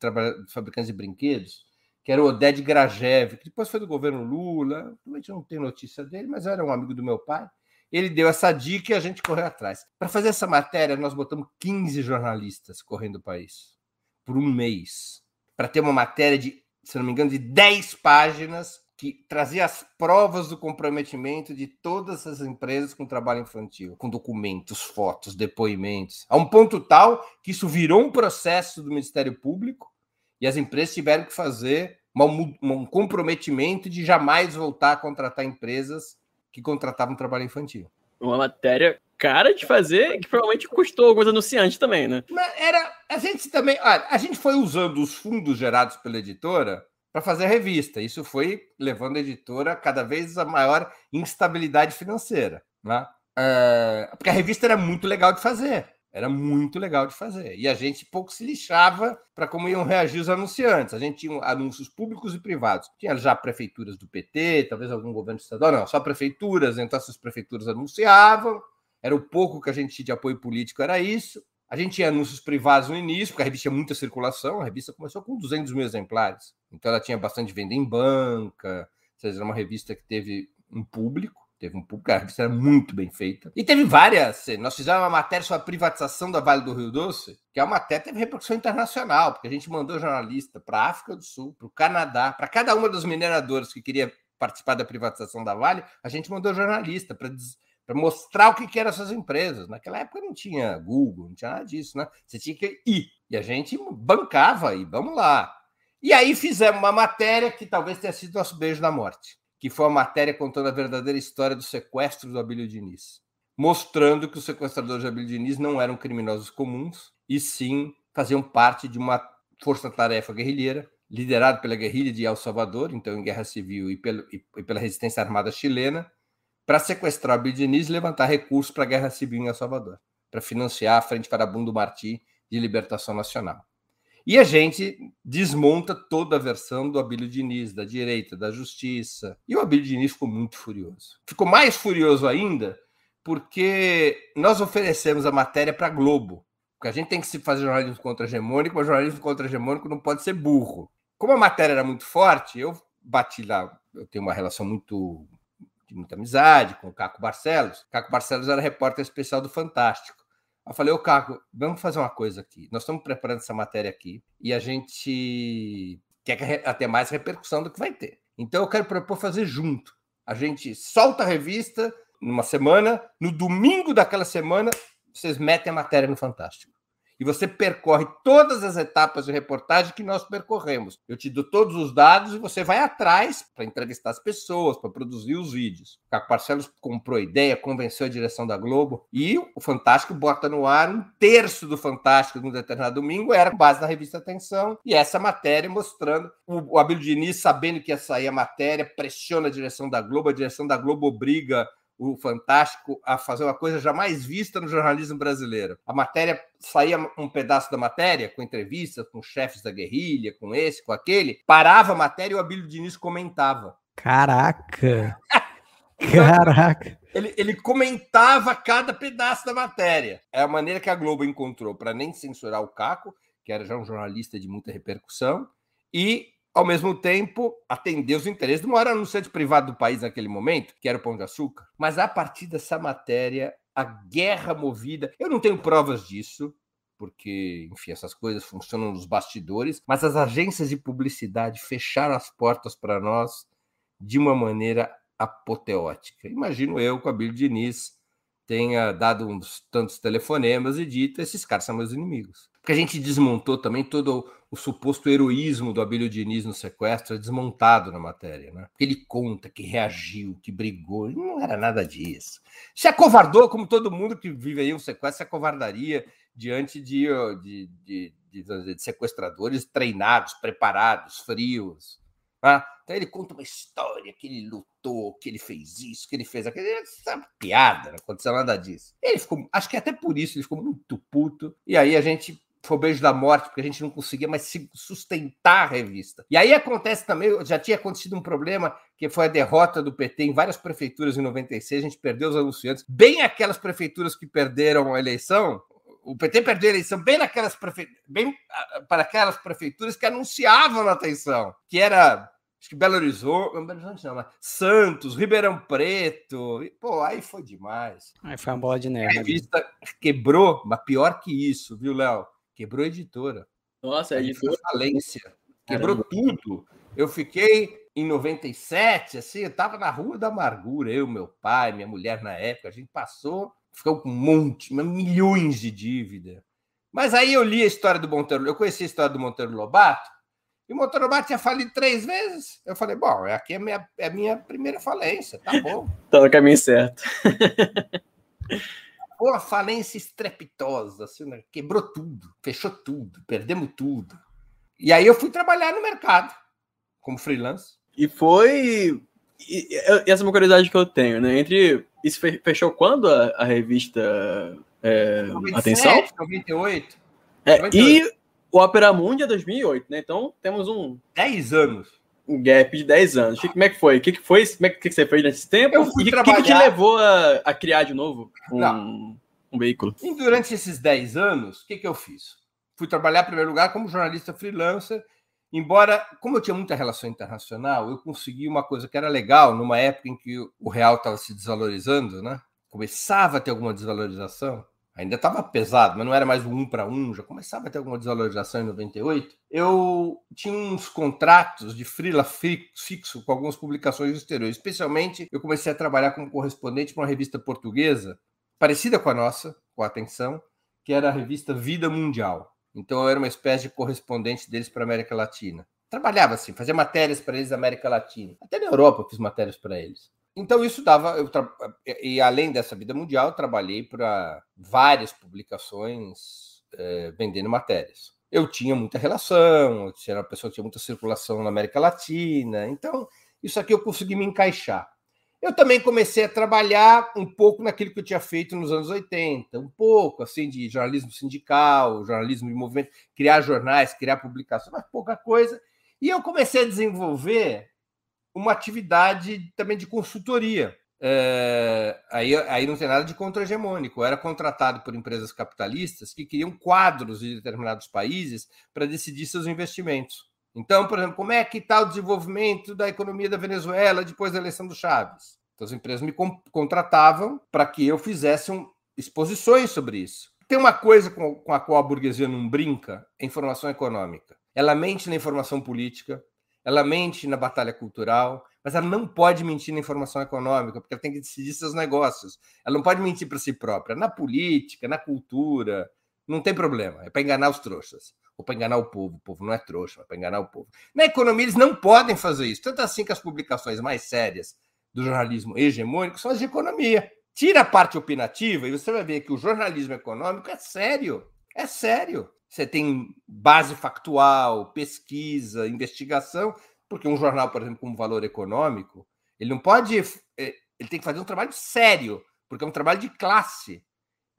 Fabricantes de Brinquedos, que era o Oded Grajev, que depois foi do governo Lula. A gente não tem notícia dele, mas era um amigo do meu pai. Ele deu essa dica e a gente correu atrás. Para fazer essa matéria, nós botamos 15 jornalistas correndo o país por um mês. Para ter uma matéria de, se não me engano, de 10 páginas que trazia as provas do comprometimento de todas as empresas com trabalho infantil, com documentos, fotos, depoimentos, a um ponto tal que isso virou um processo do Ministério Público e as empresas tiveram que fazer um, um comprometimento de jamais voltar a contratar empresas que contratavam trabalho infantil. Uma matéria cara de fazer que provavelmente custou alguns anunciantes também, né? Era a gente também, olha, a gente foi usando os fundos gerados pela editora para fazer a revista. Isso foi levando a editora cada vez a maior instabilidade financeira, né? É, porque a revista era muito legal de fazer. Era muito legal de fazer. E a gente pouco se lixava para como iam reagir os anunciantes. A gente tinha anúncios públicos e privados. Tinha já prefeituras do PT, talvez algum governo estadual, não, só prefeituras. Então, essas prefeituras anunciavam. Era o pouco que a gente tinha de apoio político, era isso. A gente tinha anúncios privados no início, porque a revista tinha muita circulação. A revista começou com 200 mil exemplares. Então, ela tinha bastante venda em banca. Ou seja, era uma revista que teve um público teve um público, a revista era muito bem feita. E teve várias. Nós fizemos uma matéria sobre a privatização da Vale do Rio Doce, que é uma matéria que teve repercussão internacional, porque a gente mandou jornalista para a África do Sul, para o Canadá, para cada uma dos mineradores que queria participar da privatização da Vale, a gente mandou jornalista para para mostrar o que, que eram essas empresas. Naquela época não tinha Google, não tinha nada disso, né? Você tinha que ir. E a gente bancava e vamos lá. E aí fizemos uma matéria que talvez tenha sido nosso beijo da morte que foi a matéria contando a verdadeira história do sequestro do Abílio Diniz, mostrando que os sequestradores de Abílio Diniz não eram criminosos comuns, e sim faziam parte de uma força-tarefa guerrilheira, liderada pela guerrilha de El Salvador, então em guerra civil, e, pelo, e, e pela resistência armada chilena, para sequestrar Abílio Diniz e levantar recursos para a guerra civil em El Salvador, para financiar a Frente Farabundo Martí de Libertação Nacional. E a gente desmonta toda a versão do Abílio Diniz, da direita, da justiça. E o Abílio Diniz ficou muito furioso. Ficou mais furioso ainda porque nós oferecemos a matéria para a Globo. Porque a gente tem que se fazer jornalismo contra-hegemônico, mas jornalismo contra-hegemônico não pode ser burro. Como a matéria era muito forte, eu bati lá. Eu tenho uma relação muito de muita amizade com o Caco Barcelos. Caco Barcelos era repórter especial do Fantástico. Eu falei, ô Caco, vamos fazer uma coisa aqui. Nós estamos preparando essa matéria aqui e a gente quer até mais repercussão do que vai ter. Então eu quero propor fazer junto. A gente solta a revista numa semana, no domingo daquela semana, vocês metem a matéria no Fantástico e você percorre todas as etapas de reportagem que nós percorremos. Eu te dou todos os dados e você vai atrás para entrevistar as pessoas, para produzir os vídeos. O Caco Barcelos comprou a ideia, convenceu a direção da Globo e o Fantástico bota no ar um terço do Fantástico num determinado domingo, era base da revista Atenção, e essa matéria mostrando o, o Abílio Diniz, sabendo que ia sair a matéria, pressiona a direção da Globo, a direção da Globo obriga o Fantástico a fazer uma coisa jamais vista no jornalismo brasileiro. A matéria saía um pedaço da matéria, com entrevistas com chefes da guerrilha, com esse, com aquele, parava a matéria e o Abílio Diniz comentava. Caraca! (laughs) Caraca! Ele, ele comentava cada pedaço da matéria. É a maneira que a Globo encontrou para nem censurar o Caco, que era já um jornalista de muita repercussão, e ao mesmo tempo, atender os interesses do maior anunciante privado do país naquele momento, que era o Pão de Açúcar. Mas a partir dessa matéria, a guerra movida. Eu não tenho provas disso, porque, enfim, essas coisas funcionam nos bastidores, mas as agências de publicidade fecharam as portas para nós de uma maneira apoteótica. Imagino eu com a Bill Diniz tenha dado uns tantos telefonemas e dito: esses caras são meus inimigos. Porque a gente desmontou também todo o suposto heroísmo do Abílio Diniz no sequestro, é desmontado na matéria. Né? Porque ele conta que reagiu, que brigou, não era nada disso. Se acovardou, como todo mundo que vive aí um sequestro, se acovardaria diante de, de, de, de, de sequestradores treinados, preparados, frios. Né? Então ele conta uma história que ele lutou, que ele fez isso, que ele fez aquilo. Essa piada, não aconteceu nada disso. Ele ficou, acho que até por isso ele ficou muito puto. E aí a gente foi o beijo da morte, porque a gente não conseguia mais sustentar a revista. E aí acontece também, já tinha acontecido um problema, que foi a derrota do PT em várias prefeituras em 96, a gente perdeu os anunciantes, bem aquelas prefeituras que perderam a eleição, o PT perdeu a eleição bem naquelas prefe... bem ah, para aquelas prefeituras que anunciavam a atenção, que era acho que Belo Horizonte, Belo Horizonte não, mas Santos, Ribeirão Preto. E, pô, aí foi demais. Aí foi uma bola de neve. A revista quebrou, mas pior que isso, viu, Léo? Quebrou a editora. Nossa, a editora. Falência. Quebrou Caramba. tudo. Eu fiquei em 97, assim, eu tava na Rua da Amargura, eu, meu pai, minha mulher na época, a gente passou, ficou com um monte, milhões de dívida. Mas aí eu li a história do Monteiro, eu conheci a história do Monteiro Lobato, e o Motorobat tinha falido três vezes. Eu falei, bom, aqui é a minha, é a minha primeira falência, tá bom. (laughs) tá no caminho certo. (laughs) Uma falência estrepitosa, assim, né? quebrou tudo, fechou tudo, perdemos tudo. E aí eu fui trabalhar no mercado, como freelance. E foi. E essa é uma curiosidade que eu tenho, né? Entre. Isso fechou quando a, a revista é, 97, Atenção? 98. É, 98. E o Opera Mundi é 2008, né? Então temos um. 10 anos. Um gap de 10 anos. Como é que foi? O que, que foi? Como é que, você fez nesse tempo? Eu fui e o trabalhar... que, que te levou a, a, criar de novo um, um veículo? E durante esses 10 anos, o que, que eu fiz? Fui trabalhar, em primeiro lugar, como jornalista freelancer. Embora, como eu tinha muita relação internacional, eu consegui uma coisa que era legal numa época em que o real estava se desvalorizando, né? Começava a ter alguma desvalorização ainda estava pesado, mas não era mais um para um, já começava a ter alguma desvalorização em 98. Eu tinha uns contratos de freela fixo com algumas publicações do exterior. Especialmente, eu comecei a trabalhar como correspondente para uma revista portuguesa, parecida com a nossa, com a Atenção, que era a revista Vida Mundial. Então, eu era uma espécie de correspondente deles para a América Latina. Trabalhava assim, fazia matérias para eles da América Latina. Até na Europa eu fiz matérias para eles. Então, isso dava. Eu tra... E além dessa vida mundial, eu trabalhei para várias publicações é, vendendo matérias. Eu tinha muita relação, eu era uma pessoa que tinha muita circulação na América Latina, então isso aqui eu consegui me encaixar. Eu também comecei a trabalhar um pouco naquilo que eu tinha feito nos anos 80, um pouco assim de jornalismo sindical, jornalismo de movimento, criar jornais, criar publicações, mas pouca coisa. E eu comecei a desenvolver uma atividade também de consultoria. É, aí, aí não tem nada de contra-hegemônico. Eu era contratado por empresas capitalistas que queriam quadros de determinados países para decidir seus investimentos. Então, por exemplo, como é que está o desenvolvimento da economia da Venezuela depois da eleição do Chaves? Então, as empresas me contratavam para que eu fizesse um, exposições sobre isso. Tem uma coisa com, com a qual a burguesia não brinca: é informação econômica. Ela mente na informação política, ela mente na batalha cultural, mas ela não pode mentir na informação econômica, porque ela tem que decidir seus negócios. Ela não pode mentir para si própria. Na política, na cultura, não tem problema. É para enganar os trouxas. Ou para enganar o povo. O povo não é trouxa, é para enganar o povo. Na economia, eles não podem fazer isso. Tanto assim que as publicações mais sérias do jornalismo hegemônico são as de economia. Tira a parte opinativa e você vai ver que o jornalismo econômico é sério. É sério. Você tem base factual, pesquisa, investigação, porque um jornal, por exemplo, como Valor Econômico, ele não pode. Eh, ele tem que fazer um trabalho sério, porque é um trabalho de classe.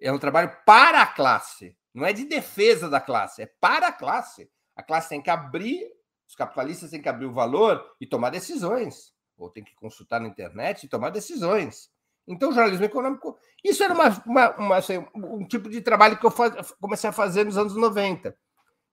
É um trabalho para a classe. Não é de defesa da classe, é para a classe. A classe tem que abrir, os capitalistas têm que abrir o valor e tomar decisões. Ou tem que consultar na internet e tomar decisões. Então, o jornalismo econômico, isso era uma, uma, uma assim, um tipo de trabalho que eu faz, comecei a fazer nos anos 90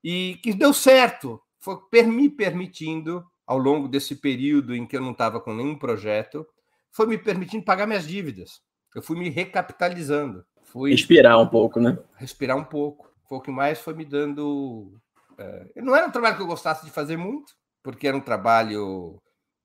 e que deu certo, foi me permitindo, ao longo desse período em que eu não estava com nenhum projeto, foi me permitindo pagar minhas dívidas. Eu fui me recapitalizando. Fui respirar um pouco, né? Respirar um pouco. Foi o que mais foi me dando. É... Não era um trabalho que eu gostasse de fazer muito, porque era um trabalho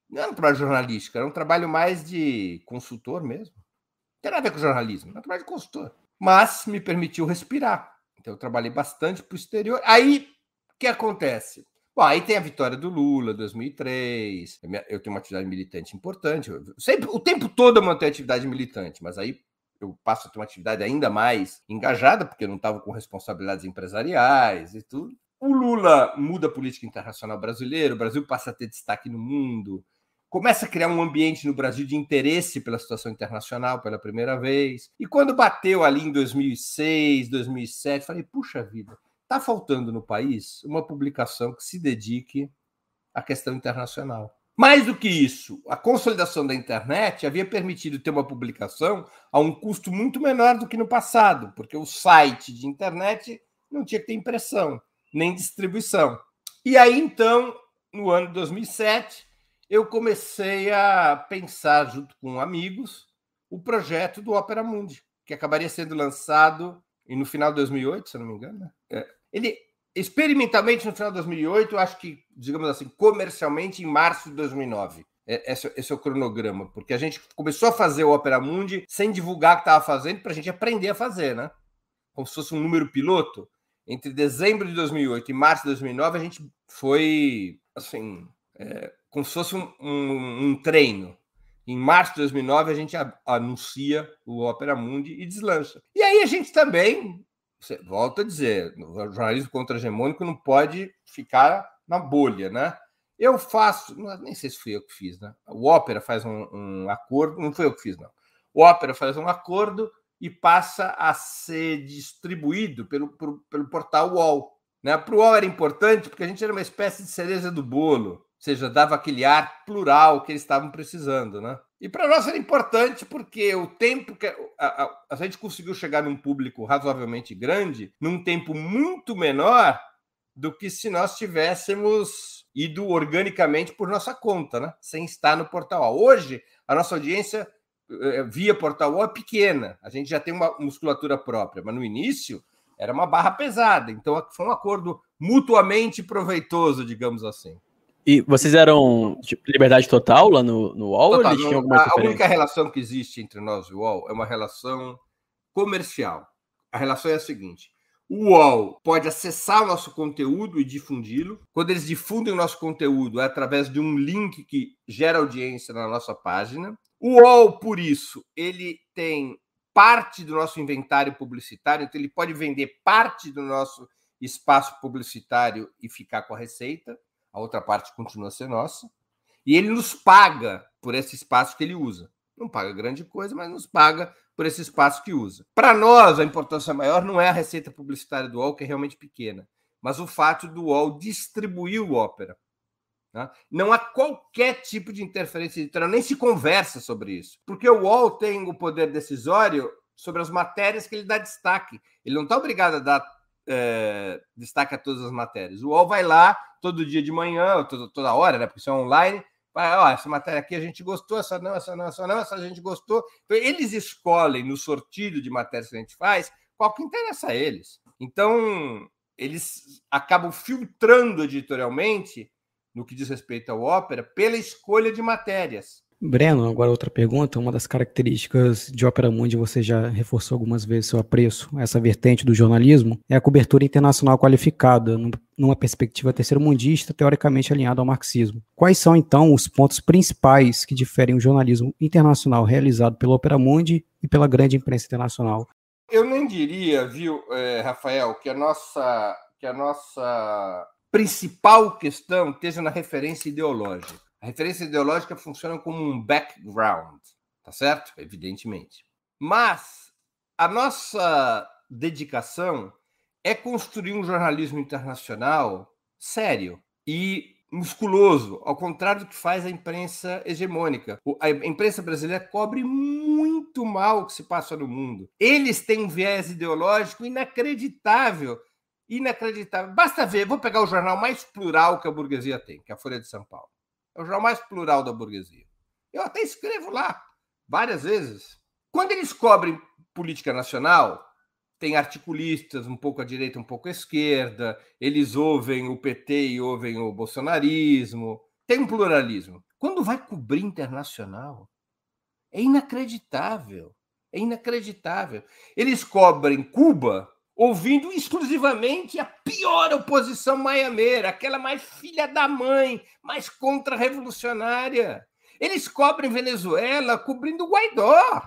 não era um trabalho jornalístico, era um trabalho mais de consultor mesmo. Não tem nada a ver com jornalismo, era um trabalho de consultor. Mas me permitiu respirar. Então eu trabalhei bastante para o exterior. Aí, o que acontece? Bom, aí tem a vitória do Lula, 2003. Eu tenho uma atividade militante importante. Eu sempre, o tempo todo eu mantenho atividade militante, mas aí eu passo a ter uma atividade ainda mais engajada, porque eu não estava com responsabilidades empresariais e tudo. O Lula muda a política internacional brasileira, o Brasil passa a ter destaque no mundo, começa a criar um ambiente no Brasil de interesse pela situação internacional pela primeira vez. E quando bateu ali em 2006, 2007, falei: puxa vida, está faltando no país uma publicação que se dedique à questão internacional. Mais do que isso, a consolidação da internet havia permitido ter uma publicação a um custo muito menor do que no passado, porque o site de internet não tinha que ter impressão, nem distribuição. E aí, então, no ano de 2007, eu comecei a pensar, junto com amigos, o projeto do Opera Mundi, que acabaria sendo lançado no final de 2008, se não me engano. Né? É. Ele, experimentalmente, no final de 2008, acho que, digamos assim, comercialmente, em março de 2009. É, esse, esse, é o cronograma, porque a gente começou a fazer o Opera Mundi sem divulgar o que estava fazendo, para a gente aprender a fazer, né? Como se fosse um número piloto. Entre dezembro de 2008 e março de 2009, a gente foi, assim, é, como se fosse um, um, um, treino. Em março de 2009, a gente anuncia o Opera Mundi e deslancha. E aí a gente também, volta a dizer, o jornalismo contra-hegemônico não pode ficar na bolha, né? Eu faço, nem sei se fui eu que fiz, né? O Opera faz um, um acordo, não foi eu que fiz, não. O Opera faz um acordo e passa a ser distribuído pelo, pelo, pelo portal UOL. Né? Para o UOL era importante porque a gente era uma espécie de cereja do bolo seja, dava aquele ar plural que eles estavam precisando, né? E para nós era importante porque o tempo que a, a, a, gente conseguiu chegar num público razoavelmente grande, num tempo muito menor do que se nós tivéssemos ido organicamente por nossa conta, né? Sem estar no portal. Hoje, a nossa audiência eh, via portal é pequena, a gente já tem uma musculatura própria, mas no início era uma barra pesada, então foi um acordo mutuamente proveitoso, digamos assim. E vocês eram tipo, liberdade total lá no, no UOL? Total, ou eles tinham alguma a, a única relação que existe entre nós e o UOL é uma relação comercial. A relação é a seguinte: o UOL pode acessar o nosso conteúdo e difundi-lo. Quando eles difundem o nosso conteúdo, é através de um link que gera audiência na nossa página. O UOL, por isso, ele tem parte do nosso inventário publicitário, então ele pode vender parte do nosso espaço publicitário e ficar com a receita a outra parte continua a ser nossa, e ele nos paga por esse espaço que ele usa. Não paga grande coisa, mas nos paga por esse espaço que usa. Para nós, a importância maior não é a receita publicitária do UOL, que é realmente pequena, mas o fato do UOL distribuir o Ópera. Tá? Não há qualquer tipo de interferência editorial, nem se conversa sobre isso, porque o UOL tem o poder decisório sobre as matérias que ele dá destaque. Ele não está obrigado a dar é, destaque a todas as matérias. O UOL vai lá todo dia de manhã, toda, toda hora, né? Porque isso é online. Vai, ó, essa matéria aqui a gente gostou, essa não, essa não, essa não, essa a gente gostou. Então, eles escolhem no sortilho de matérias que a gente faz qual que interessa a eles. Então, eles acabam filtrando editorialmente, no que diz respeito ao ópera, pela escolha de matérias. Breno, agora outra pergunta. Uma das características de Ópera Mundi, você já reforçou algumas vezes seu apreço essa vertente do jornalismo, é a cobertura internacional qualificada, numa perspectiva terceiro-mundista, teoricamente alinhada ao marxismo. Quais são, então, os pontos principais que diferem o jornalismo internacional realizado pela Ópera Mundi e pela grande imprensa internacional? Eu nem diria, viu, é, Rafael, que a nossa, que a nossa principal questão esteja na referência ideológica. Referência ideológica funciona como um background, tá certo? Evidentemente. Mas a nossa dedicação é construir um jornalismo internacional sério e musculoso, ao contrário do que faz a imprensa hegemônica. A imprensa brasileira cobre muito mal o que se passa no mundo. Eles têm um viés ideológico inacreditável. Inacreditável. Basta ver, vou pegar o jornal mais plural que a burguesia tem, que é a Folha de São Paulo. É o jornal mais plural da burguesia. Eu até escrevo lá várias vezes. Quando eles cobrem política nacional, tem articulistas um pouco à direita, um pouco à esquerda, eles ouvem o PT e ouvem o bolsonarismo, tem um pluralismo. Quando vai cobrir internacional, é inacreditável. É inacreditável. Eles cobrem Cuba ouvindo exclusivamente a pior oposição maiameira, aquela mais filha da mãe, mais contra-revolucionária. Eles cobrem Venezuela cobrindo Guaidó.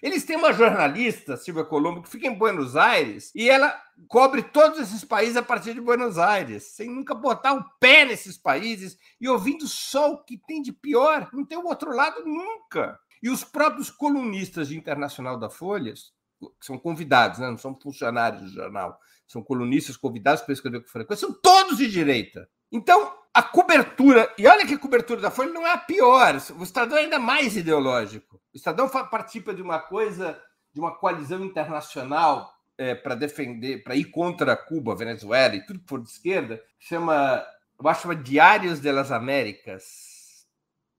Eles têm uma jornalista, Silvia Colombo, que fica em Buenos Aires e ela cobre todos esses países a partir de Buenos Aires, sem nunca botar o pé nesses países e ouvindo só o que tem de pior. Não tem o outro lado nunca. E os próprios colunistas de Internacional da Folha que são convidados, né? não são funcionários do jornal, são colunistas convidados para escrever com frequência, são todos de direita. Então, a cobertura, e olha que a cobertura da Folha não é a pior, o Estadão é ainda mais ideológico. O Estadão participa de uma coisa, de uma coalizão internacional é, para defender, para ir contra Cuba, Venezuela e tudo por de esquerda, chama, eu acho, chama Diários das Américas.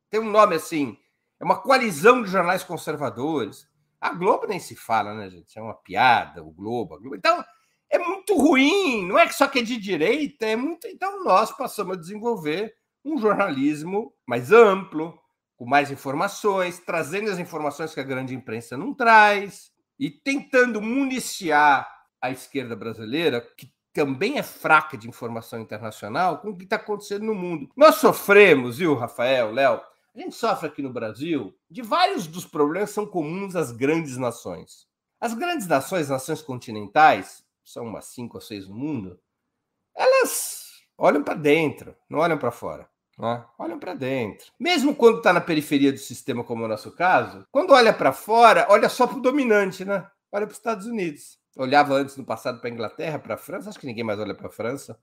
Tem um nome assim, é uma coalizão de jornais conservadores. A Globo nem se fala, né, gente? É uma piada, o Globo. Globo. Então, é muito ruim. Não é só que é de direita, é muito. Então, nós passamos a desenvolver um jornalismo mais amplo, com mais informações, trazendo as informações que a grande imprensa não traz e tentando municiar a esquerda brasileira, que também é fraca de informação internacional, com o que está acontecendo no mundo. Nós sofremos, viu, Rafael, Léo? A gente sofre aqui no Brasil de vários dos problemas que são comuns às grandes nações. As grandes nações, nações continentais, são umas cinco ou seis no mundo, elas olham para dentro, não olham para fora. Né? Olham para dentro. Mesmo quando está na periferia do sistema, como é o nosso caso, quando olha para fora, olha só para o dominante, né? Olha para os Estados Unidos. Olhava antes no passado para a Inglaterra, para a França, acho que ninguém mais olha para a França,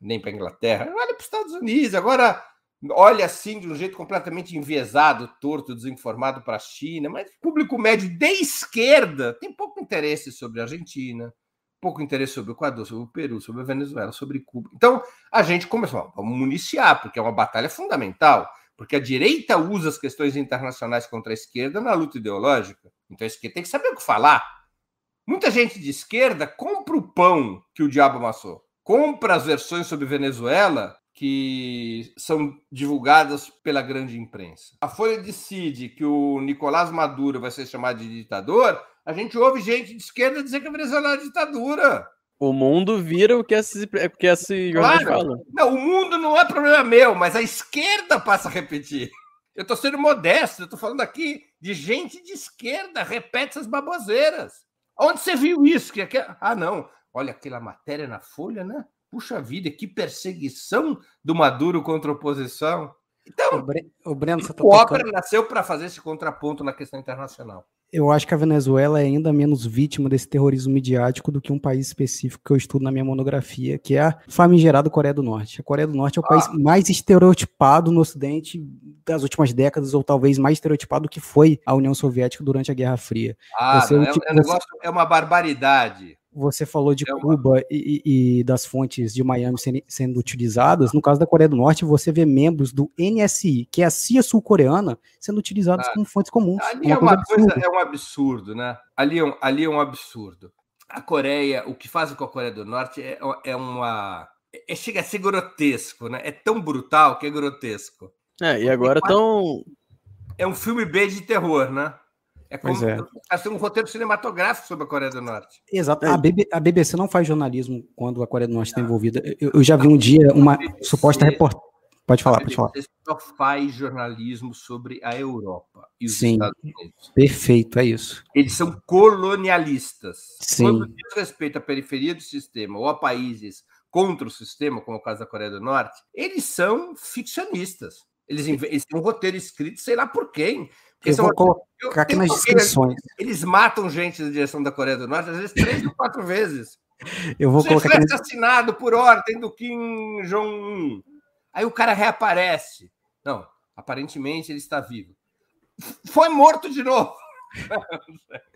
nem para a Inglaterra. Olha para os Estados Unidos. Agora olha assim de um jeito completamente enviesado, torto, desinformado para a China, mas público médio de esquerda tem pouco interesse sobre a Argentina, pouco interesse sobre o Equador, sobre o Peru, sobre a Venezuela, sobre Cuba. Então, a gente começou, vamos municiar, porque é uma batalha fundamental, porque a direita usa as questões internacionais contra a esquerda na luta ideológica. Então, a esquerda tem que saber o que falar. Muita gente de esquerda compra o pão que o diabo amassou, compra as versões sobre Venezuela que são divulgadas pela grande imprensa. A Folha decide que o Nicolás Maduro vai ser chamado de ditador, a gente ouve gente de esquerda dizer que a Venezuela é ditadura. O mundo vira o que esse, que esse jornal claro. Não, o mundo não é problema meu, mas a esquerda passa a repetir. Eu estou sendo modesto, eu estou falando aqui de gente de esquerda, repete essas baboseiras. Onde você viu isso? Que aqui... Ah, não. Olha aquela matéria na Folha, né? Puxa vida, que perseguição do Maduro contra a oposição. Então, o, Bre o, Breno, você tá o Ópera nasceu para fazer esse contraponto na questão internacional eu acho que a Venezuela é ainda menos vítima desse terrorismo midiático do que um país específico que eu estudo na minha monografia, que é a famigerada Coreia do Norte. A Coreia do Norte é o ah. país mais estereotipado no Ocidente das últimas décadas, ou talvez mais estereotipado do que foi a União Soviética durante a Guerra Fria. Ah, Você, não, é, tipo, é, negócio, é uma barbaridade. Você falou de é Cuba e, e, das fontes de Miami sendo, sendo, utilizadas. No caso da Coreia do Norte, você vê membros do NSI, que é a CIA sul-coreana, sendo utilizados ah, como fontes comuns. Ali é uma, é uma coisa, é um absurdo, né? Ali é um, ali é um absurdo. A Coreia, o que fazem com a Coreia do Norte é, é uma. É, chega a ser grotesco, né? É tão brutal que é grotesco. É, e agora estão. É um filme B de terror, né? É como é. fazer um roteiro cinematográfico sobre a Coreia do Norte. Exato. A, BB, a BBC não faz jornalismo quando a Coreia do Norte está envolvida. Eu, eu, já vi um dia uma suposta reportagem. Pode falar, pode falar. só faz jornalismo sobre a Europa e os Sim, Estados Unidos. Perfeito, é isso. Eles são colonialistas. Sim. Quando diz respeito à periferia do sistema ou a países contra o sistema, como é o caso da Coreia do Norte, eles são ficcionistas. Eles, eles têm um roteiro escrito, sei lá por quem. Eu vou colocar aqui nas descrições. Eles, eles, matam gente na direção da Coreia do Norte, às vezes três ou quatro vezes. Eu vou Se colocar foi assassinado por ordem do Kim Jong-un. Aí o cara reaparece. Não, aparentemente ele está vivo. Foi morto de novo. (laughs)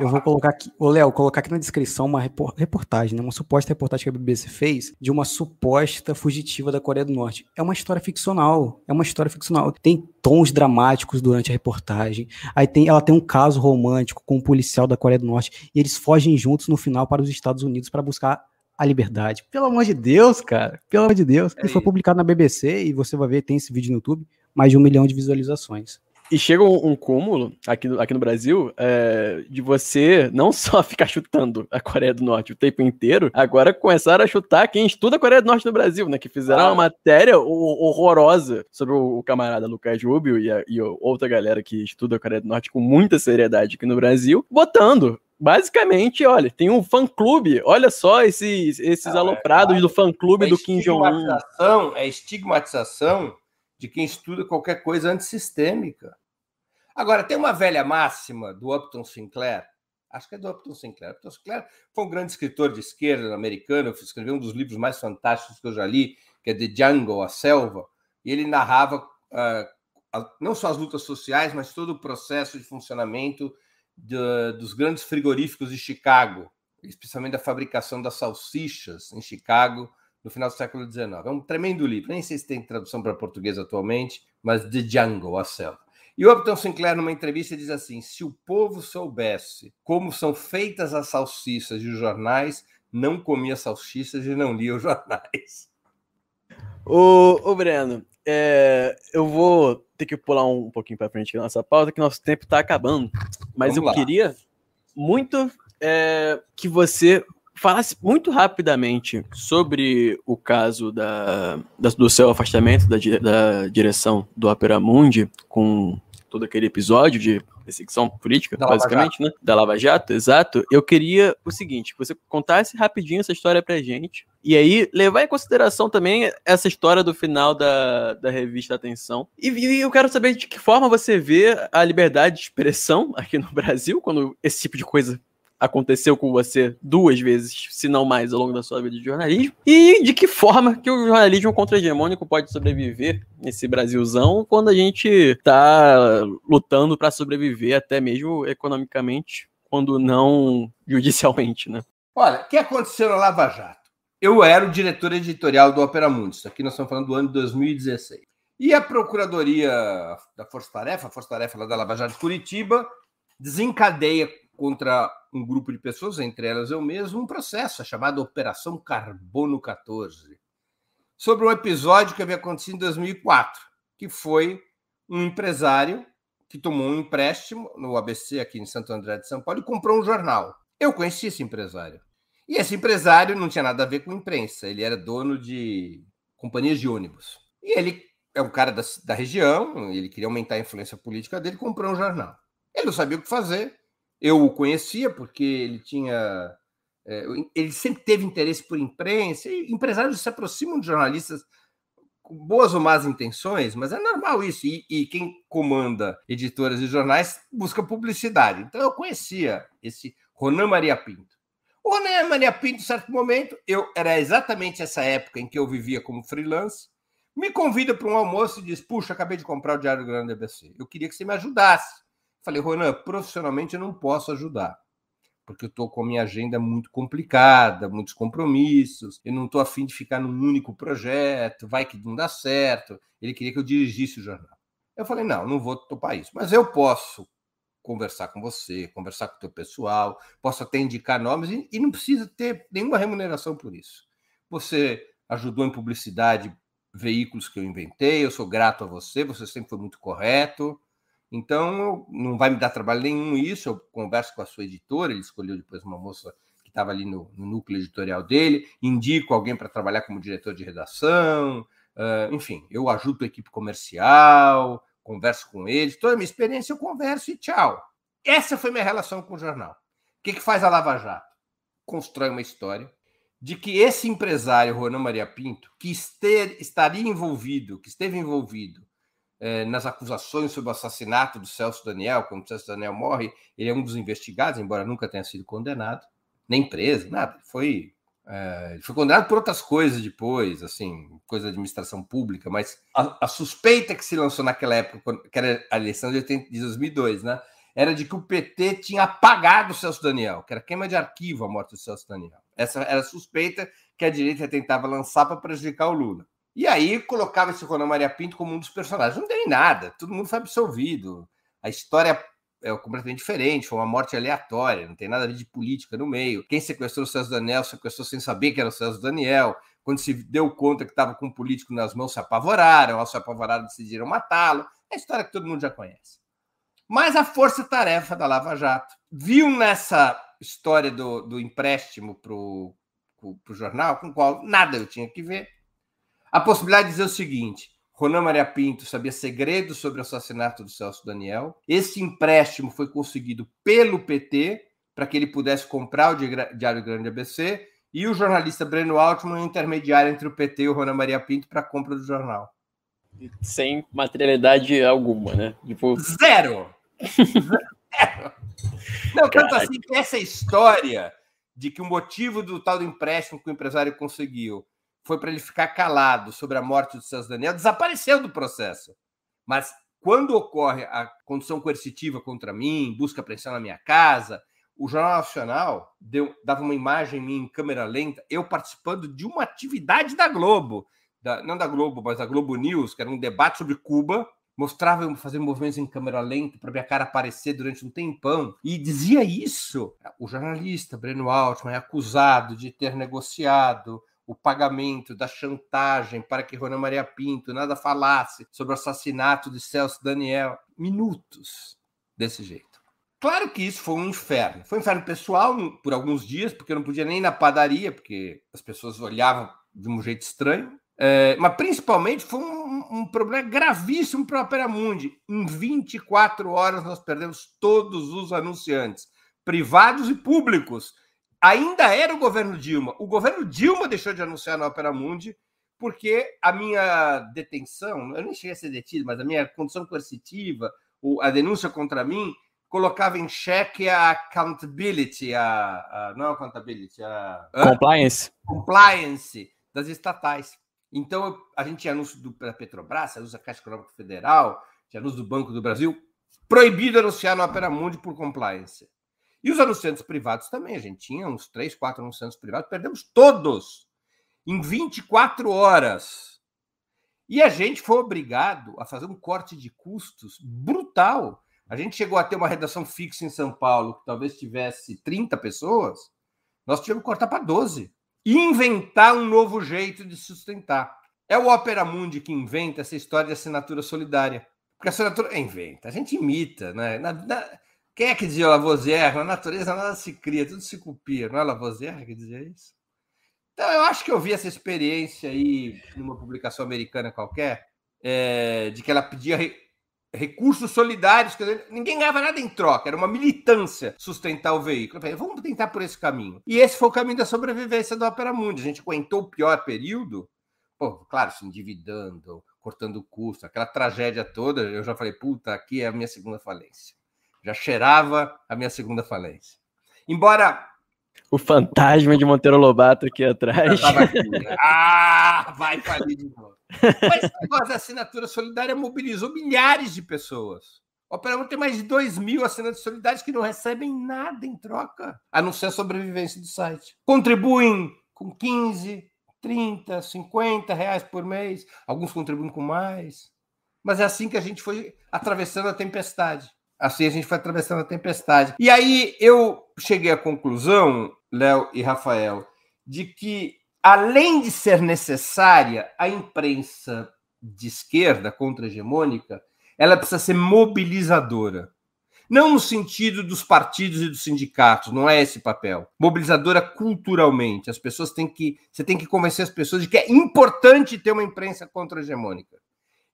Eu vou colocar aqui, ô Léo, colocar aqui na descrição uma reportagem, né, uma suposta reportagem que a BBC fez de uma suposta fugitiva da Coreia do Norte. É uma história ficcional, é uma história ficcional. Tem tons dramáticos durante a reportagem. Aí tem, ela tem um caso romântico com um policial da Coreia do Norte e eles fogem juntos no final para os Estados Unidos para buscar a liberdade. Pelo amor de Deus, cara. Pelo amor de Deus. É e foi publicado na BBC e você vai ver, tem esse vídeo no YouTube, mais de um milhão de visualizações. E chega um, um cúmulo aqui, no, aqui no Brasil é, de você não (laughs) só ficar chutando a Coreia do Norte o tempo inteiro, agora começaram a chutar quem estuda a Coreia do Norte no Brasil, né? Que fizeram ah. uma matéria horrorosa sobre o, o camarada Lucas Rubio e, a, e outra galera que estuda a Coreia do Norte com muita seriedade aqui no Brasil, botando basicamente, olha, tem um fã-clube. Olha só esses, esses não, aloprados é, do fã-clube do Kim Jong-un. É estigmatização de quem estuda qualquer coisa antissistêmica. Agora, tem uma velha máxima do Upton Sinclair, acho que é do Upton Sinclair. Upton Sinclair foi um grande escritor de esquerda americano, escreveu um dos livros mais fantásticos que eu já li, que é The Jungle, a selva, e ele narrava uh, não só as lutas sociais, mas todo o processo de funcionamento de, dos grandes frigoríficos de Chicago, especialmente da fabricação das salsichas em Chicago no final do século XIX. É um tremendo livro, nem sei se tem tradução para português atualmente, mas The Jungle, a selva. E o Upton Sinclair, numa entrevista, diz assim: se o povo soubesse como são feitas as salsichas e os jornais, não comia salsichas e não lia os jornais. Ô, ô Breno, é, eu vou ter que pular um, pouquinho para frente na nossa pauta, que nosso tempo está acabando. Mas Vamos eu lá. queria muito é, que você falasse muito rapidamente sobre o caso da, da do seu afastamento da, da direção do Opera Mundi com todo aquele episódio de perseguição política, da basicamente, né? Da Lava Jato, exato. Eu queria o seguinte, que você contasse rapidinho essa história pra gente. E aí, levar em consideração também essa história do final da, da revista Atenção. E, e eu quero saber de que forma você vê a liberdade de expressão aqui no Brasil, quando esse tipo de coisa aconteceu com você duas vezes, se não mais, ao longo da sua vida de jornalismo, e de que forma que o jornalismo contra-hegemônico pode sobreviver nesse Brasilzão quando a gente está lutando para sobreviver até mesmo economicamente, quando não (laughs) judicialmente, né? Olha, o que aconteceu na Lava Jato? Eu era o diretor editorial do Opera Mundi, aqui nós estamos falando do ano de 2016. E a Procuradoria da Força Tarefa, a Força Tarefa lá da Lava Jato de Curitiba, desencadeia contra um grupo de pessoas, entre elas eu mesmo, um processo chamado Operação Carbono 14, sobre um episódio que havia acontecido em 2004, que foi um empresário que tomou um empréstimo no ABC aqui em Santo André de São Paulo e comprou um jornal. Eu conheci esse empresário. E esse empresário não tinha nada a ver com imprensa, ele era dono de companhias de ônibus. E ele é um cara da, da região, ele queria aumentar a influência política dele, comprou um jornal. Ele não sabia o que fazer, eu o conhecia porque ele tinha. É, ele sempre teve interesse por imprensa, e empresários se aproximam de jornalistas com boas ou más intenções, mas é normal isso. E, e quem comanda editoras e jornais busca publicidade. Então eu conhecia esse Ronan Maria Pinto. O Ronan Maria Pinto, em certo momento, eu era exatamente essa época em que eu vivia como freelance, me convida para um almoço e diz: Puxa, acabei de comprar o Diário Grande do ABC. Eu queria que você me ajudasse. Falei, Ronan, profissionalmente eu não posso ajudar, porque eu estou com a minha agenda muito complicada, muitos compromissos, eu não estou afim de ficar num único projeto, vai que não dá certo. Ele queria que eu dirigisse o jornal. Eu falei, não, não vou topar isso, mas eu posso conversar com você, conversar com o teu pessoal, posso até indicar nomes e, e não precisa ter nenhuma remuneração por isso. Você ajudou em publicidade veículos que eu inventei, eu sou grato a você, você sempre foi muito correto. Então, não vai me dar trabalho nenhum isso. Eu converso com a sua editora, ele escolheu depois uma moça que estava ali no, no, núcleo editorial dele, indico alguém para trabalhar como diretor de redação, uh, enfim, eu ajudo a equipe comercial, converso com eles, toda a minha experiência eu converso e tchau. Essa foi minha relação com o jornal. O que, que faz a Lava Jato? Constrói uma história de que esse empresário, Ronan Maria Pinto, que este, estaria envolvido, que esteve envolvido eh, nas acusações sobre o assassinato do Celso Daniel, quando o Celso Daniel morre, ele é um dos investigados, embora nunca tenha sido condenado, nem preso, nada. Foi, é, foi condenado por outras coisas depois, assim, coisa de administração pública, mas a, a suspeita que se lançou naquela época, que era a eleição de, 80, de 2002, né? Era de que o PT tinha apagado o Celso Daniel, que era queima de arquivo a morte do Celso Daniel. Essa era a suspeita que a direita tentava lançar para prejudicar o Lula. E aí colocava esse Ronan Maria Pinto como um dos personagens. Não tem nada, todo mundo foi absolvido. A história é completamente diferente, foi uma morte aleatória, não tem nada de política no meio. Quem sequestrou o César Daniel sequestrou sem saber que era o César Daniel. Quando se deu conta que estava com um político nas mãos, se apavoraram, ao se apavoraram, decidiram matá-lo. É a história que todo mundo já conhece. Mas a força-tarefa da Lava Jato viu nessa história do, do empréstimo para o jornal, com o qual nada eu tinha que ver, a possibilidade de dizer o seguinte: Ronan Maria Pinto sabia segredos sobre o assassinato do Celso Daniel. Esse empréstimo foi conseguido pelo PT para que ele pudesse comprar o Diário Grande ABC e o jornalista Breno Altman intermediário entre o PT e o Ronan Maria Pinto para a compra do jornal. Sem materialidade alguma, né? Tipo... Zero! Zero! Não, tanto assim que essa história de que o motivo do tal do empréstimo que o empresário conseguiu foi para ele ficar calado sobre a morte do Celso Daniel, desapareceu do processo. Mas quando ocorre a condição coercitiva contra mim, busca pressão na minha casa, o Jornal Nacional deu, dava uma imagem minha em câmera lenta, eu participando de uma atividade da Globo, da, não da Globo, mas da Globo News, que era um debate sobre Cuba, mostrava eu fazendo movimentos em câmera lenta para minha cara aparecer durante um tempão e dizia isso. O jornalista Breno Altman é acusado de ter negociado o pagamento da chantagem para que Rona Maria Pinto nada falasse sobre o assassinato de Celso Daniel. Minutos desse jeito. Claro que isso foi um inferno. Foi um inferno pessoal por alguns dias, porque eu não podia nem ir na padaria, porque as pessoas olhavam de um jeito estranho. É, mas principalmente foi um, um problema gravíssimo para a Opera Mundi. Em 24 horas nós perdemos todos os anunciantes, privados e públicos. Ainda era o governo Dilma. O governo Dilma deixou de anunciar na Opera Mundi porque a minha detenção, eu nem cheguei a ser detido, mas a minha condição coercitiva, a denúncia contra mim, colocava em xeque a accountability, a, a não accountability, a compliance. compliance das estatais. Então, a gente tinha anúncio do, da Petrobras, anúncio da Caixa Econômica Federal, tinha anúncio do Banco do Brasil, proibido anunciar no Opera Mundi por compliance. E os anunciantes privados também, a gente tinha uns três, quatro anunciantes privados, perdemos todos em 24 horas. E a gente foi obrigado a fazer um corte de custos brutal. A gente chegou a ter uma redação fixa em São Paulo, que talvez tivesse 30 pessoas, nós tivemos que cortar para 12 inventar um novo jeito de sustentar. É o Opera Mundi que inventa essa história de assinatura solidária. Porque a assinatura inventa, a gente imita, né? Na, na... Quem é que dizia Lavoisier? Na natureza nada se cria, tudo se copia. Não é Lavoisier que dizia isso? Então, eu acho que eu vi essa experiência aí numa publicação americana qualquer, é, de que ela pedia recursos solidários, que ninguém ganhava nada em troca, era uma militância sustentar o veículo. Falei, vamos tentar por esse caminho. E esse foi o caminho da sobrevivência do Opera Mundi. A gente aguentou o pior período, pô, claro, se endividando, cortando o custo, aquela tragédia toda. Eu já falei, puta, aqui é a minha segunda falência. Já cheirava a minha segunda falência. Embora o fantasma de Monteiro Lobato aqui atrás. Aqui, né? (laughs) Ah, vai falir de novo. Mas esse negócio da assinatura solidária mobilizou milhares de pessoas. O Opera tem mais de 2 mil assinantes solidários que não recebem nada em troca, a não ser a sobrevivência do site. Contribuem com 15, 30, 50 reais por mês, alguns contribuem com mais. Mas é assim que a gente foi atravessando a tempestade. Assim a gente foi atravessando a tempestade. E aí eu cheguei à conclusão, Léo e Rafael, de que além de ser necessária a imprensa de esquerda contra-hegemônica, ela precisa ser mobilizadora. Não no sentido dos partidos e dos sindicatos, não é esse papel. Mobilizadora culturalmente. As pessoas têm que. Você tem que convencer as pessoas de que é importante ter uma imprensa contra-hegemônica.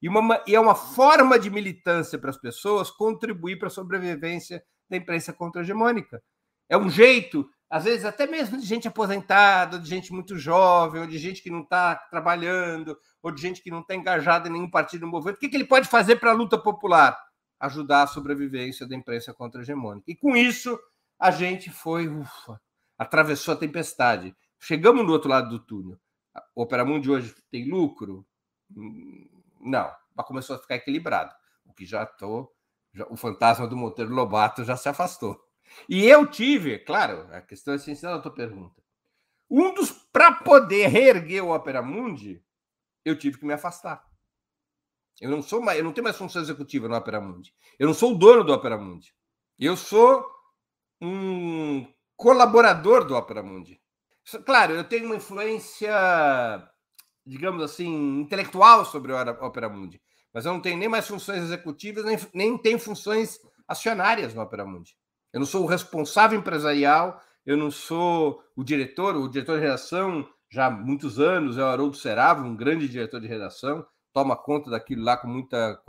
E, uma, e é uma forma de militância para as pessoas contribuir para a sobrevivência da imprensa contra-hegemônica. É um jeito às vezes até mesmo de gente aposentada, de gente muito jovem, ou de gente que não está trabalhando, ou de gente que não está engajada em nenhum partido movimento. O que, que ele pode fazer para a luta popular? Ajudar a sobrevivência da imprensa contra-hegemônica. E com isso, a gente foi, ufa, atravessou a tempestade. Chegamos no outro lado do túnel. O Opera Mundi hoje tem lucro? Não, mas começou a ficar equilibrado. O que já estou. O fantasma do Monteiro Lobato já se afastou. E eu tive, claro, a questão essencial da tua pergunta. Um dos para poder reerguer o Opera Mundi, eu tive que me afastar. Eu não sou mais, eu não tenho mais função executiva no Opera Mundi. Eu não sou o dono do Opera Mundi. Eu sou um colaborador do Opera Mundi. Claro, eu tenho uma influência, digamos assim, intelectual sobre o Opera Mundi, mas eu não tenho nem mais funções executivas, nem, nem tenho funções acionárias no Opera Mundi. Eu não sou o responsável empresarial, eu não sou o diretor, o diretor de redação já há muitos anos, é o Haroldo Seravo, um grande diretor de redação, toma conta daquilo lá com muita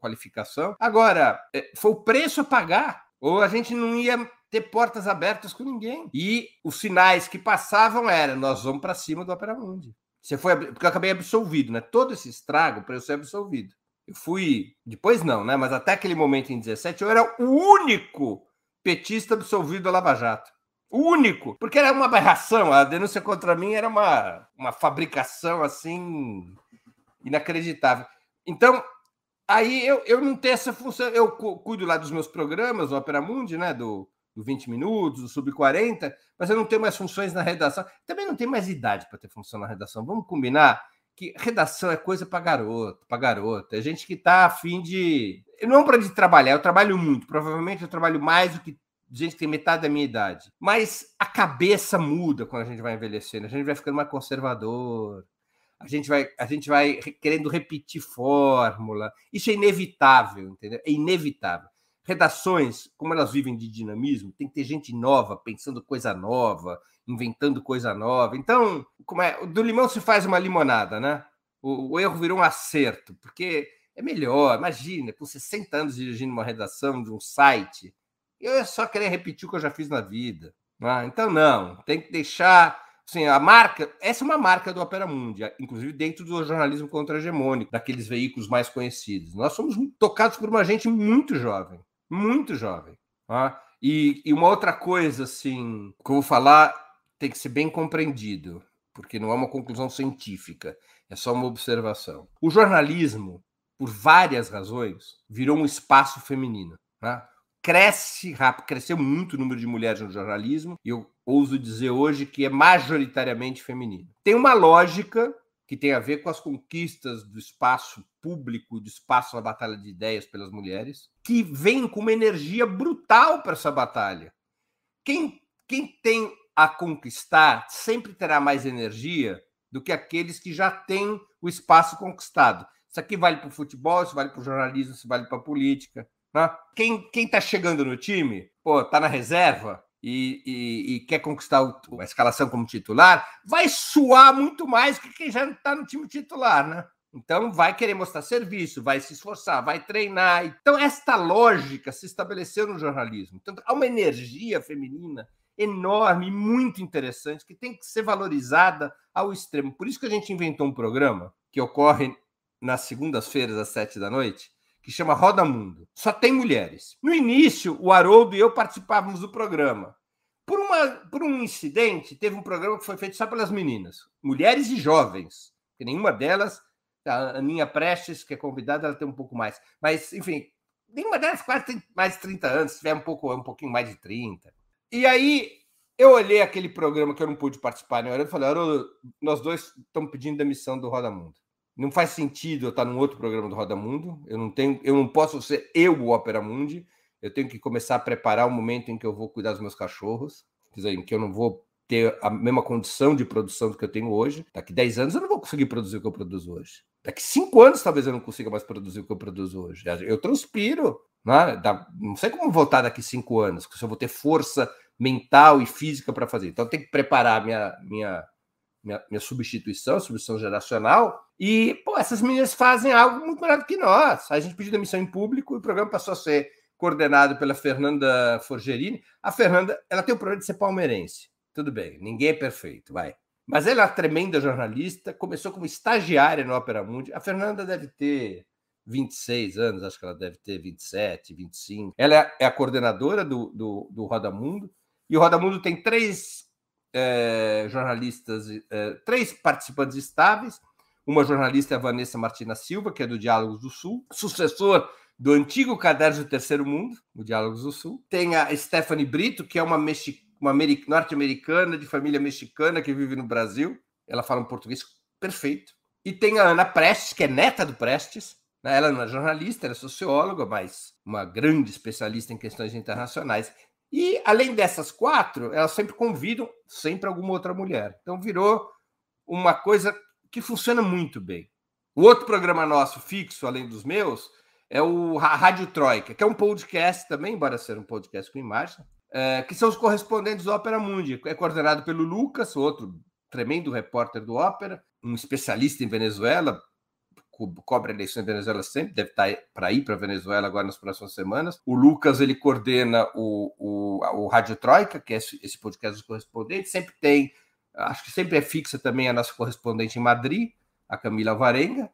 qualificação. Agora, é, foi o preço a pagar, ou a gente não ia ter portas abertas com ninguém. E os sinais que passavam eram: nós vamos para cima do Opera Mundi. Você foi, porque eu acabei absolvido, né? Todo esse estrago para eu ser absolvido. Eu fui, depois não, né? Mas até aquele momento em 17, eu era o único petista absolvido da Lava Jato. Único, porque era uma aberração. A denúncia contra mim era uma, uma fabricação assim inacreditável. Então, aí eu, eu não tenho essa função. Eu cuido lá dos meus programas, do Opera Mundi, né? Do, do 20 minutos, do Sub 40, mas eu não tenho mais funções na redação. Também não tenho mais idade para ter função na redação. Vamos combinar que redação é coisa para garoto, para garota. É gente que está afim de. Não para de trabalhar, eu trabalho muito. Provavelmente eu trabalho mais do que gente que tem metade da minha idade. Mas a cabeça muda quando a gente vai envelhecendo. A gente vai ficando mais conservador. A gente vai, a gente vai querendo repetir fórmula. Isso é inevitável, entendeu? É inevitável. Redações, como elas vivem de dinamismo, tem que ter gente nova, pensando coisa nova, inventando coisa nova. Então, como é, do limão se faz uma limonada, né? O, o erro virou um acerto, porque é melhor. Imagina, com 60 anos dirigindo uma redação de um site, eu ia só querer repetir o que eu já fiz na vida. Né? Então, não, tem que deixar. Assim, a marca, essa é uma marca do Opera Mundi, inclusive dentro do jornalismo contra-hegemônico, daqueles veículos mais conhecidos. Nós somos tocados por uma gente muito jovem, muito jovem. Tá? E, e uma outra coisa, assim, que eu vou falar, tem que ser bem compreendido, porque não é uma conclusão científica, é só uma observação. O jornalismo, por várias razões, virou um espaço feminino. Né? cresce rápido, cresceu muito o número de mulheres no jornalismo, e eu ouso dizer hoje que é majoritariamente feminino. Tem uma lógica que tem a ver com as conquistas do espaço público, do espaço na batalha de ideias pelas mulheres, que vem com uma energia brutal para essa batalha. Quem, quem tem a conquistar sempre terá mais energia do que aqueles que já têm o espaço conquistado. Isso aqui vale para o futebol, isso vale para o jornalismo, isso vale para a política. Né? Quem, quem tá chegando no time, pô, tá na reserva e, e, e quer conquistar o, a escalação como titular, vai suar muito mais que quem já está no time titular, né? Então vai querer mostrar serviço, vai se esforçar, vai treinar. Então esta lógica se estabeleceu no jornalismo. Então há uma energia feminina enorme, muito interessante, que tem que ser valorizada ao extremo. Por isso que a gente inventou um programa que ocorre nas segundas-feiras às sete da noite, que chama Roda Mundo. Só tem mulheres. No início, o Haroldo e eu participávamos do programa. Por, uma, por um incidente, teve um programa que foi feito só pelas meninas, mulheres e jovens, que nenhuma delas, a Aninha Prestes, que é convidada, ela tem um pouco mais. Mas, enfim, nenhuma delas quase tem mais de 30 anos, se tiver um, pouco, um pouquinho mais de 30. E aí, eu olhei aquele programa que eu não pude participar, né? Eu falei, nós dois estamos pedindo demissão do Roda Mundo. Não faz sentido eu estar num outro programa do Roda Mundo. Eu não tenho, eu não posso ser eu o Opera Mundi. Eu tenho que começar a preparar o momento em que eu vou cuidar dos meus cachorros, dizer, em que eu não vou ter a mesma condição de produção que eu tenho hoje. Daqui 10 anos eu não vou conseguir produzir o que eu produzo hoje. Daqui 5 anos talvez eu não consiga mais produzir o que eu produzo hoje. Eu transpiro. Né? Não sei como voltar daqui 5 anos, se eu vou ter força mental e física para fazer. Então eu tenho que preparar minha, minha minha, minha substituição, substituição geracional. E, pô, essas meninas fazem algo muito melhor do que nós. A gente pediu demissão em público e o programa passou a ser coordenado pela Fernanda Forgerini. A Fernanda, ela tem o problema de ser palmeirense. Tudo bem, ninguém é perfeito, vai. Mas ela é uma tremenda jornalista, começou como estagiária no Opera Mundi. A Fernanda deve ter 26 anos, acho que ela deve ter 27, 25. Ela é, a coordenadora do, do, do Roda Mundo. E o Roda Mundo tem três é, jornalistas, é, três participantes estáveis. Uma jornalista é a Vanessa Martina Silva, que é do Diálogos do Sul, sucessor do antigo Caderno do Terceiro Mundo, o Diálogos do Sul. Tem a Stephanie Brito, que é uma, uma norte-americana de família mexicana que vive no Brasil. Ela fala um português perfeito. E tem a Ana Prestes, que é neta do Prestes. Né? Ela não é jornalista, ela é socióloga, mas uma grande especialista em questões internacionais. E, além dessas quatro, elas sempre convidam sempre alguma outra mulher. Então, virou uma coisa que funciona muito bem. O outro programa nosso, fixo, além dos meus, é o Rádio Troika, que é um podcast também, embora seja um podcast com imagem, é, que são os correspondentes do Ópera Mundi. É coordenado pelo Lucas, outro tremendo repórter do Ópera, um especialista em Venezuela, cobre a eleição em Venezuela sempre, deve estar tá para ir para a Venezuela agora nas próximas semanas. O Lucas, ele coordena o, o, o Rádio Troika, que é esse, podcast dos correspondentes, sempre tem, acho que sempre é fixa também a nossa correspondente em Madrid, a Camila Varenga,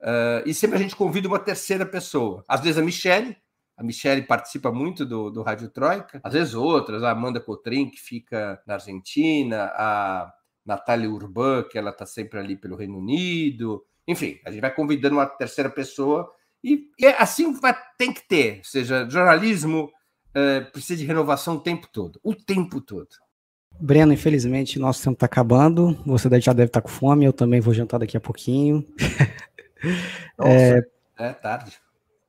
uh, e sempre a gente convida uma terceira pessoa, às vezes a Michelle, A Michelle participa muito do, do Rádio Troika, às vezes outras, a Amanda Cotrim, que fica na Argentina, a Natália Urban, que ela está sempre ali pelo Reino Unido. Enfim, a gente vai convidando uma terceira pessoa e, e assim vai, tem que ter. Ou seja, jornalismo é, precisa de renovação o tempo todo. O tempo todo. Breno, infelizmente, nosso tempo está acabando. Você já deve estar tá com fome, eu também vou jantar daqui a pouquinho. (laughs) Nossa, é, é tarde.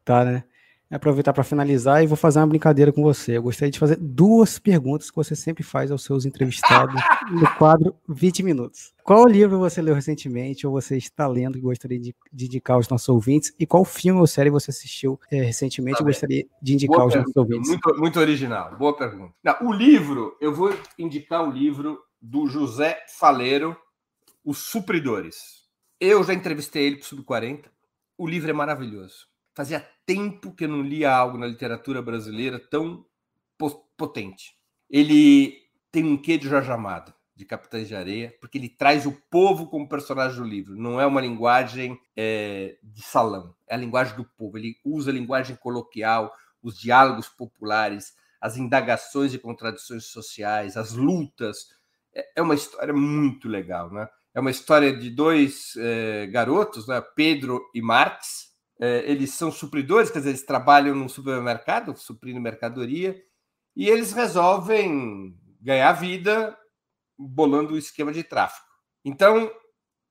Tá, né? Aproveitar para finalizar e vou fazer uma brincadeira com você. Eu gostaria de fazer duas perguntas que você sempre faz aos seus entrevistados (laughs) no quadro 20 minutos. Qual livro você leu recentemente ou você está lendo que gostaria de, de indicar aos nossos ouvintes? E qual filme ou série você assistiu é, recentemente tá e gostaria de indicar Boa aos pergunta. nossos ouvintes? Muito, muito original. Boa pergunta. Não, o livro, eu vou indicar o livro do José Faleiro, Os Supridores. Eu já entrevistei ele para o Sub-40. O livro é maravilhoso Fazia tempo que eu não lia algo na literatura brasileira tão potente. Ele tem um quê de Jorge Amado, de Capitães de Areia, porque ele traz o povo como personagem do livro. Não é uma linguagem é, de salão, é a linguagem do povo. Ele usa a linguagem coloquial, os diálogos populares, as indagações e contradições sociais, as lutas. É, é uma história muito legal, né? É uma história de dois é, garotos, né? Pedro e Marx, eles são supridores, quer dizer, eles trabalham num supermercado, suprindo mercadoria, e eles resolvem ganhar vida bolando o esquema de tráfico. Então,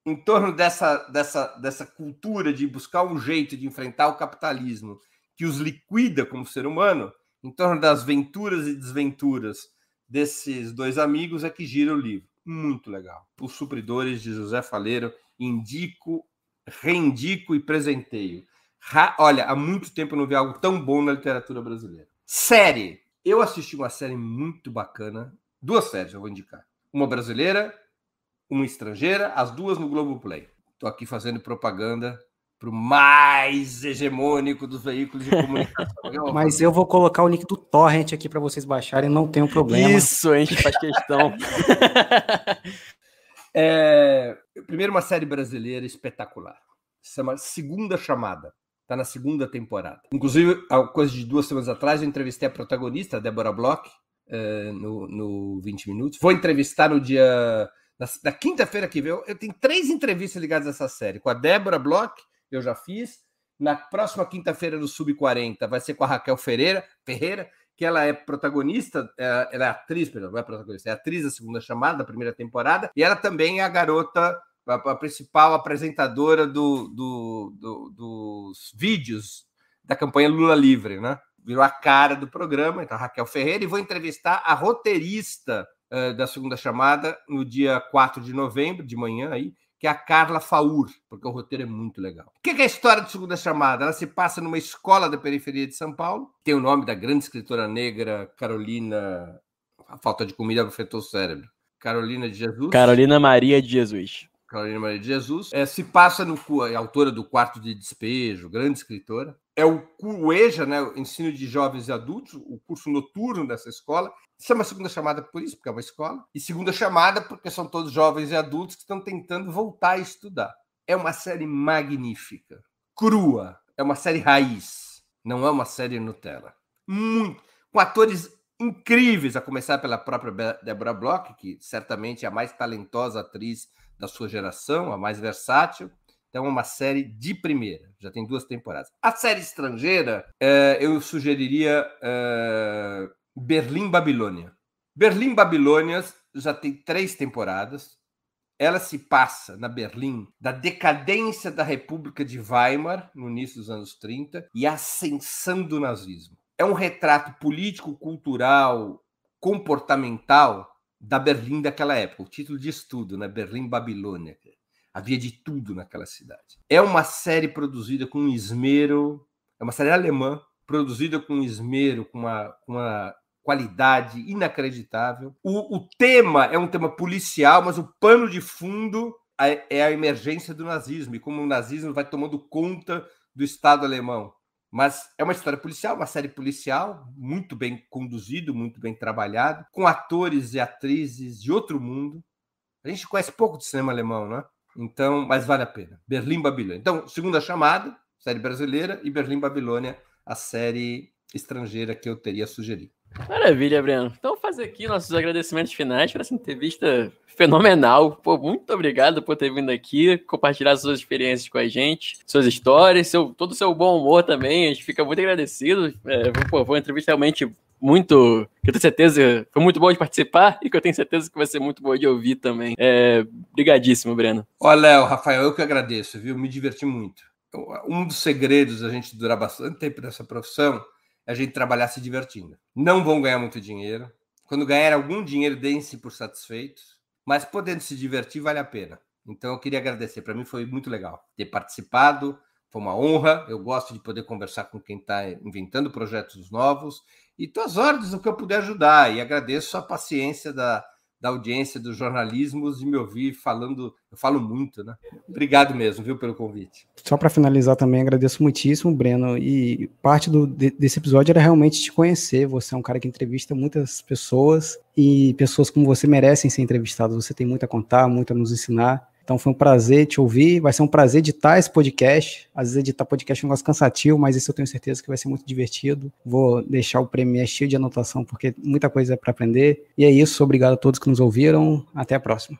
em torno dessa, dessa, dessa cultura de buscar um jeito de enfrentar o capitalismo que os liquida como ser humano, em torno das venturas e desventuras desses dois amigos é que gira o livro. Muito legal. Os Supridores de José Faleiro, indico, reindico e presenteio. Olha, há muito tempo eu não vi algo tão bom na literatura brasileira. Série. Eu assisti uma série muito bacana. Duas séries eu vou indicar. Uma brasileira, uma estrangeira, as duas no Globoplay. Estou aqui fazendo propaganda para o mais hegemônico dos veículos de comunicação. Mas eu vou colocar o link do Torrent aqui para vocês baixarem, não tem um problema. Isso, a gente faz questão. (laughs) é, primeiro, uma série brasileira espetacular. Chama Segunda Chamada. Está na segunda temporada. Inclusive, há coisa de duas semanas atrás, eu entrevistei a protagonista, a Débora Bloch, uh, no, no 20 Minutos. Vou entrevistar no dia. Na, na quinta-feira que vem. Eu, tenho três entrevistas ligadas a essa série. Com a Débora Bloch, eu já fiz. Na próxima quinta-feira, no Sub-40, vai ser com a Raquel Ferreira, Ferreira, que ela é protagonista, é, ela é atriz, perdão, não é protagonista, é atriz da segunda chamada, da primeira temporada, e ela também é a garota a, principal apresentadora do, do, do, dos vídeos da campanha Lula Livre, né? Virou a cara do programa, então Raquel Ferreira, e vou entrevistar a roteirista uh, da segunda chamada no dia 4 de novembro, de manhã aí, que é a Carla Faur, porque o roteiro é muito legal. O que é a história de segunda chamada? Ela se passa numa escola da periferia de São Paulo, tem o nome da grande escritora negra Carolina. A falta de comida afetou o cérebro. Carolina de Jesus. Carolina Maria de Jesus. Carolina Maria de Jesus, é, se passa no é autora do Quarto de Despejo, grande escritora. É o CUEJA, né, o Ensino de Jovens e Adultos, o curso noturno dessa escola. Chama segunda chamada por isso, porque é uma escola. E segunda chamada porque são todos jovens e adultos que estão tentando voltar a estudar. É uma série magnífica, crua, é uma série raiz, não é uma série Nutella. Muito, com atores incríveis, a começar pela própria Deborah Bloch, que certamente é a mais talentosa atriz da sua geração, a mais versátil. Então, é uma série de primeira, já tem duas temporadas. A série estrangeira, é, eu sugeriria é, Berlim Babilônia. Berlim Babilônia já tem três temporadas. Ela se passa na Berlim da decadência da República de Weimar, no início dos anos 30, e a ascensão do nazismo. É um retrato político, cultural, comportamental da Berlim daquela época, o título de estudo, né? Berlim Babilônia. Havia de tudo naquela cidade. É uma série produzida com esmero, é uma série alemã, produzida com esmero, com uma, uma qualidade inacreditável. O, o tema é um tema policial, mas o pano de fundo é a emergência do nazismo e como o nazismo vai tomando conta do Estado alemão. Mas é uma história policial, uma série policial, muito bem conduzido, muito bem trabalhado, com atores e atrizes de outro mundo. A gente conhece pouco de cinema alemão, né? Então, mas vale a pena. Berlim Babilônia. Então, segunda chamada, série brasileira, e Berlim Babilônia, a série estrangeira que eu teria sugerido. Maravilha, Breno. Então, fazer aqui nossos agradecimentos finais para essa entrevista fenomenal. Pô, muito obrigado por ter vindo aqui, compartilhar suas experiências com a gente, suas histórias, seu, todo o seu bom humor também. A gente fica muito agradecido. É, pô, foi uma entrevista realmente muito. que eu tenho certeza foi muito bom de participar e que eu tenho certeza que vai ser muito bom de ouvir também. É, brigadíssimo, Breno. Ó, Léo, Rafael, eu que agradeço, viu? Me diverti muito. Um dos segredos da gente durar bastante tempo nessa profissão a gente trabalhar se divertindo. Não vão ganhar muito dinheiro. Quando ganhar algum dinheiro, deem-se por satisfeitos. Mas podendo se divertir, vale a pena. Então eu queria agradecer. Para mim foi muito legal ter participado. Foi uma honra. Eu gosto de poder conversar com quem está inventando projetos novos e estou às ordens do que eu puder ajudar. E agradeço a paciência da, da audiência dos jornalismos de me ouvir falando. Eu falo muito, né? Obrigado mesmo, viu, pelo convite. Só para finalizar também, agradeço muitíssimo, Breno. E parte do, de, desse episódio era realmente te conhecer. Você é um cara que entrevista muitas pessoas e pessoas como você merecem ser entrevistadas. Você tem muito a contar, muito a nos ensinar. Então foi um prazer te ouvir, vai ser um prazer editar esse podcast. Às vezes editar podcast é um negócio cansativo, mas isso eu tenho certeza que vai ser muito divertido. Vou deixar o Premiere cheio de anotação, porque muita coisa é para aprender. E é isso, obrigado a todos que nos ouviram. Até a próxima.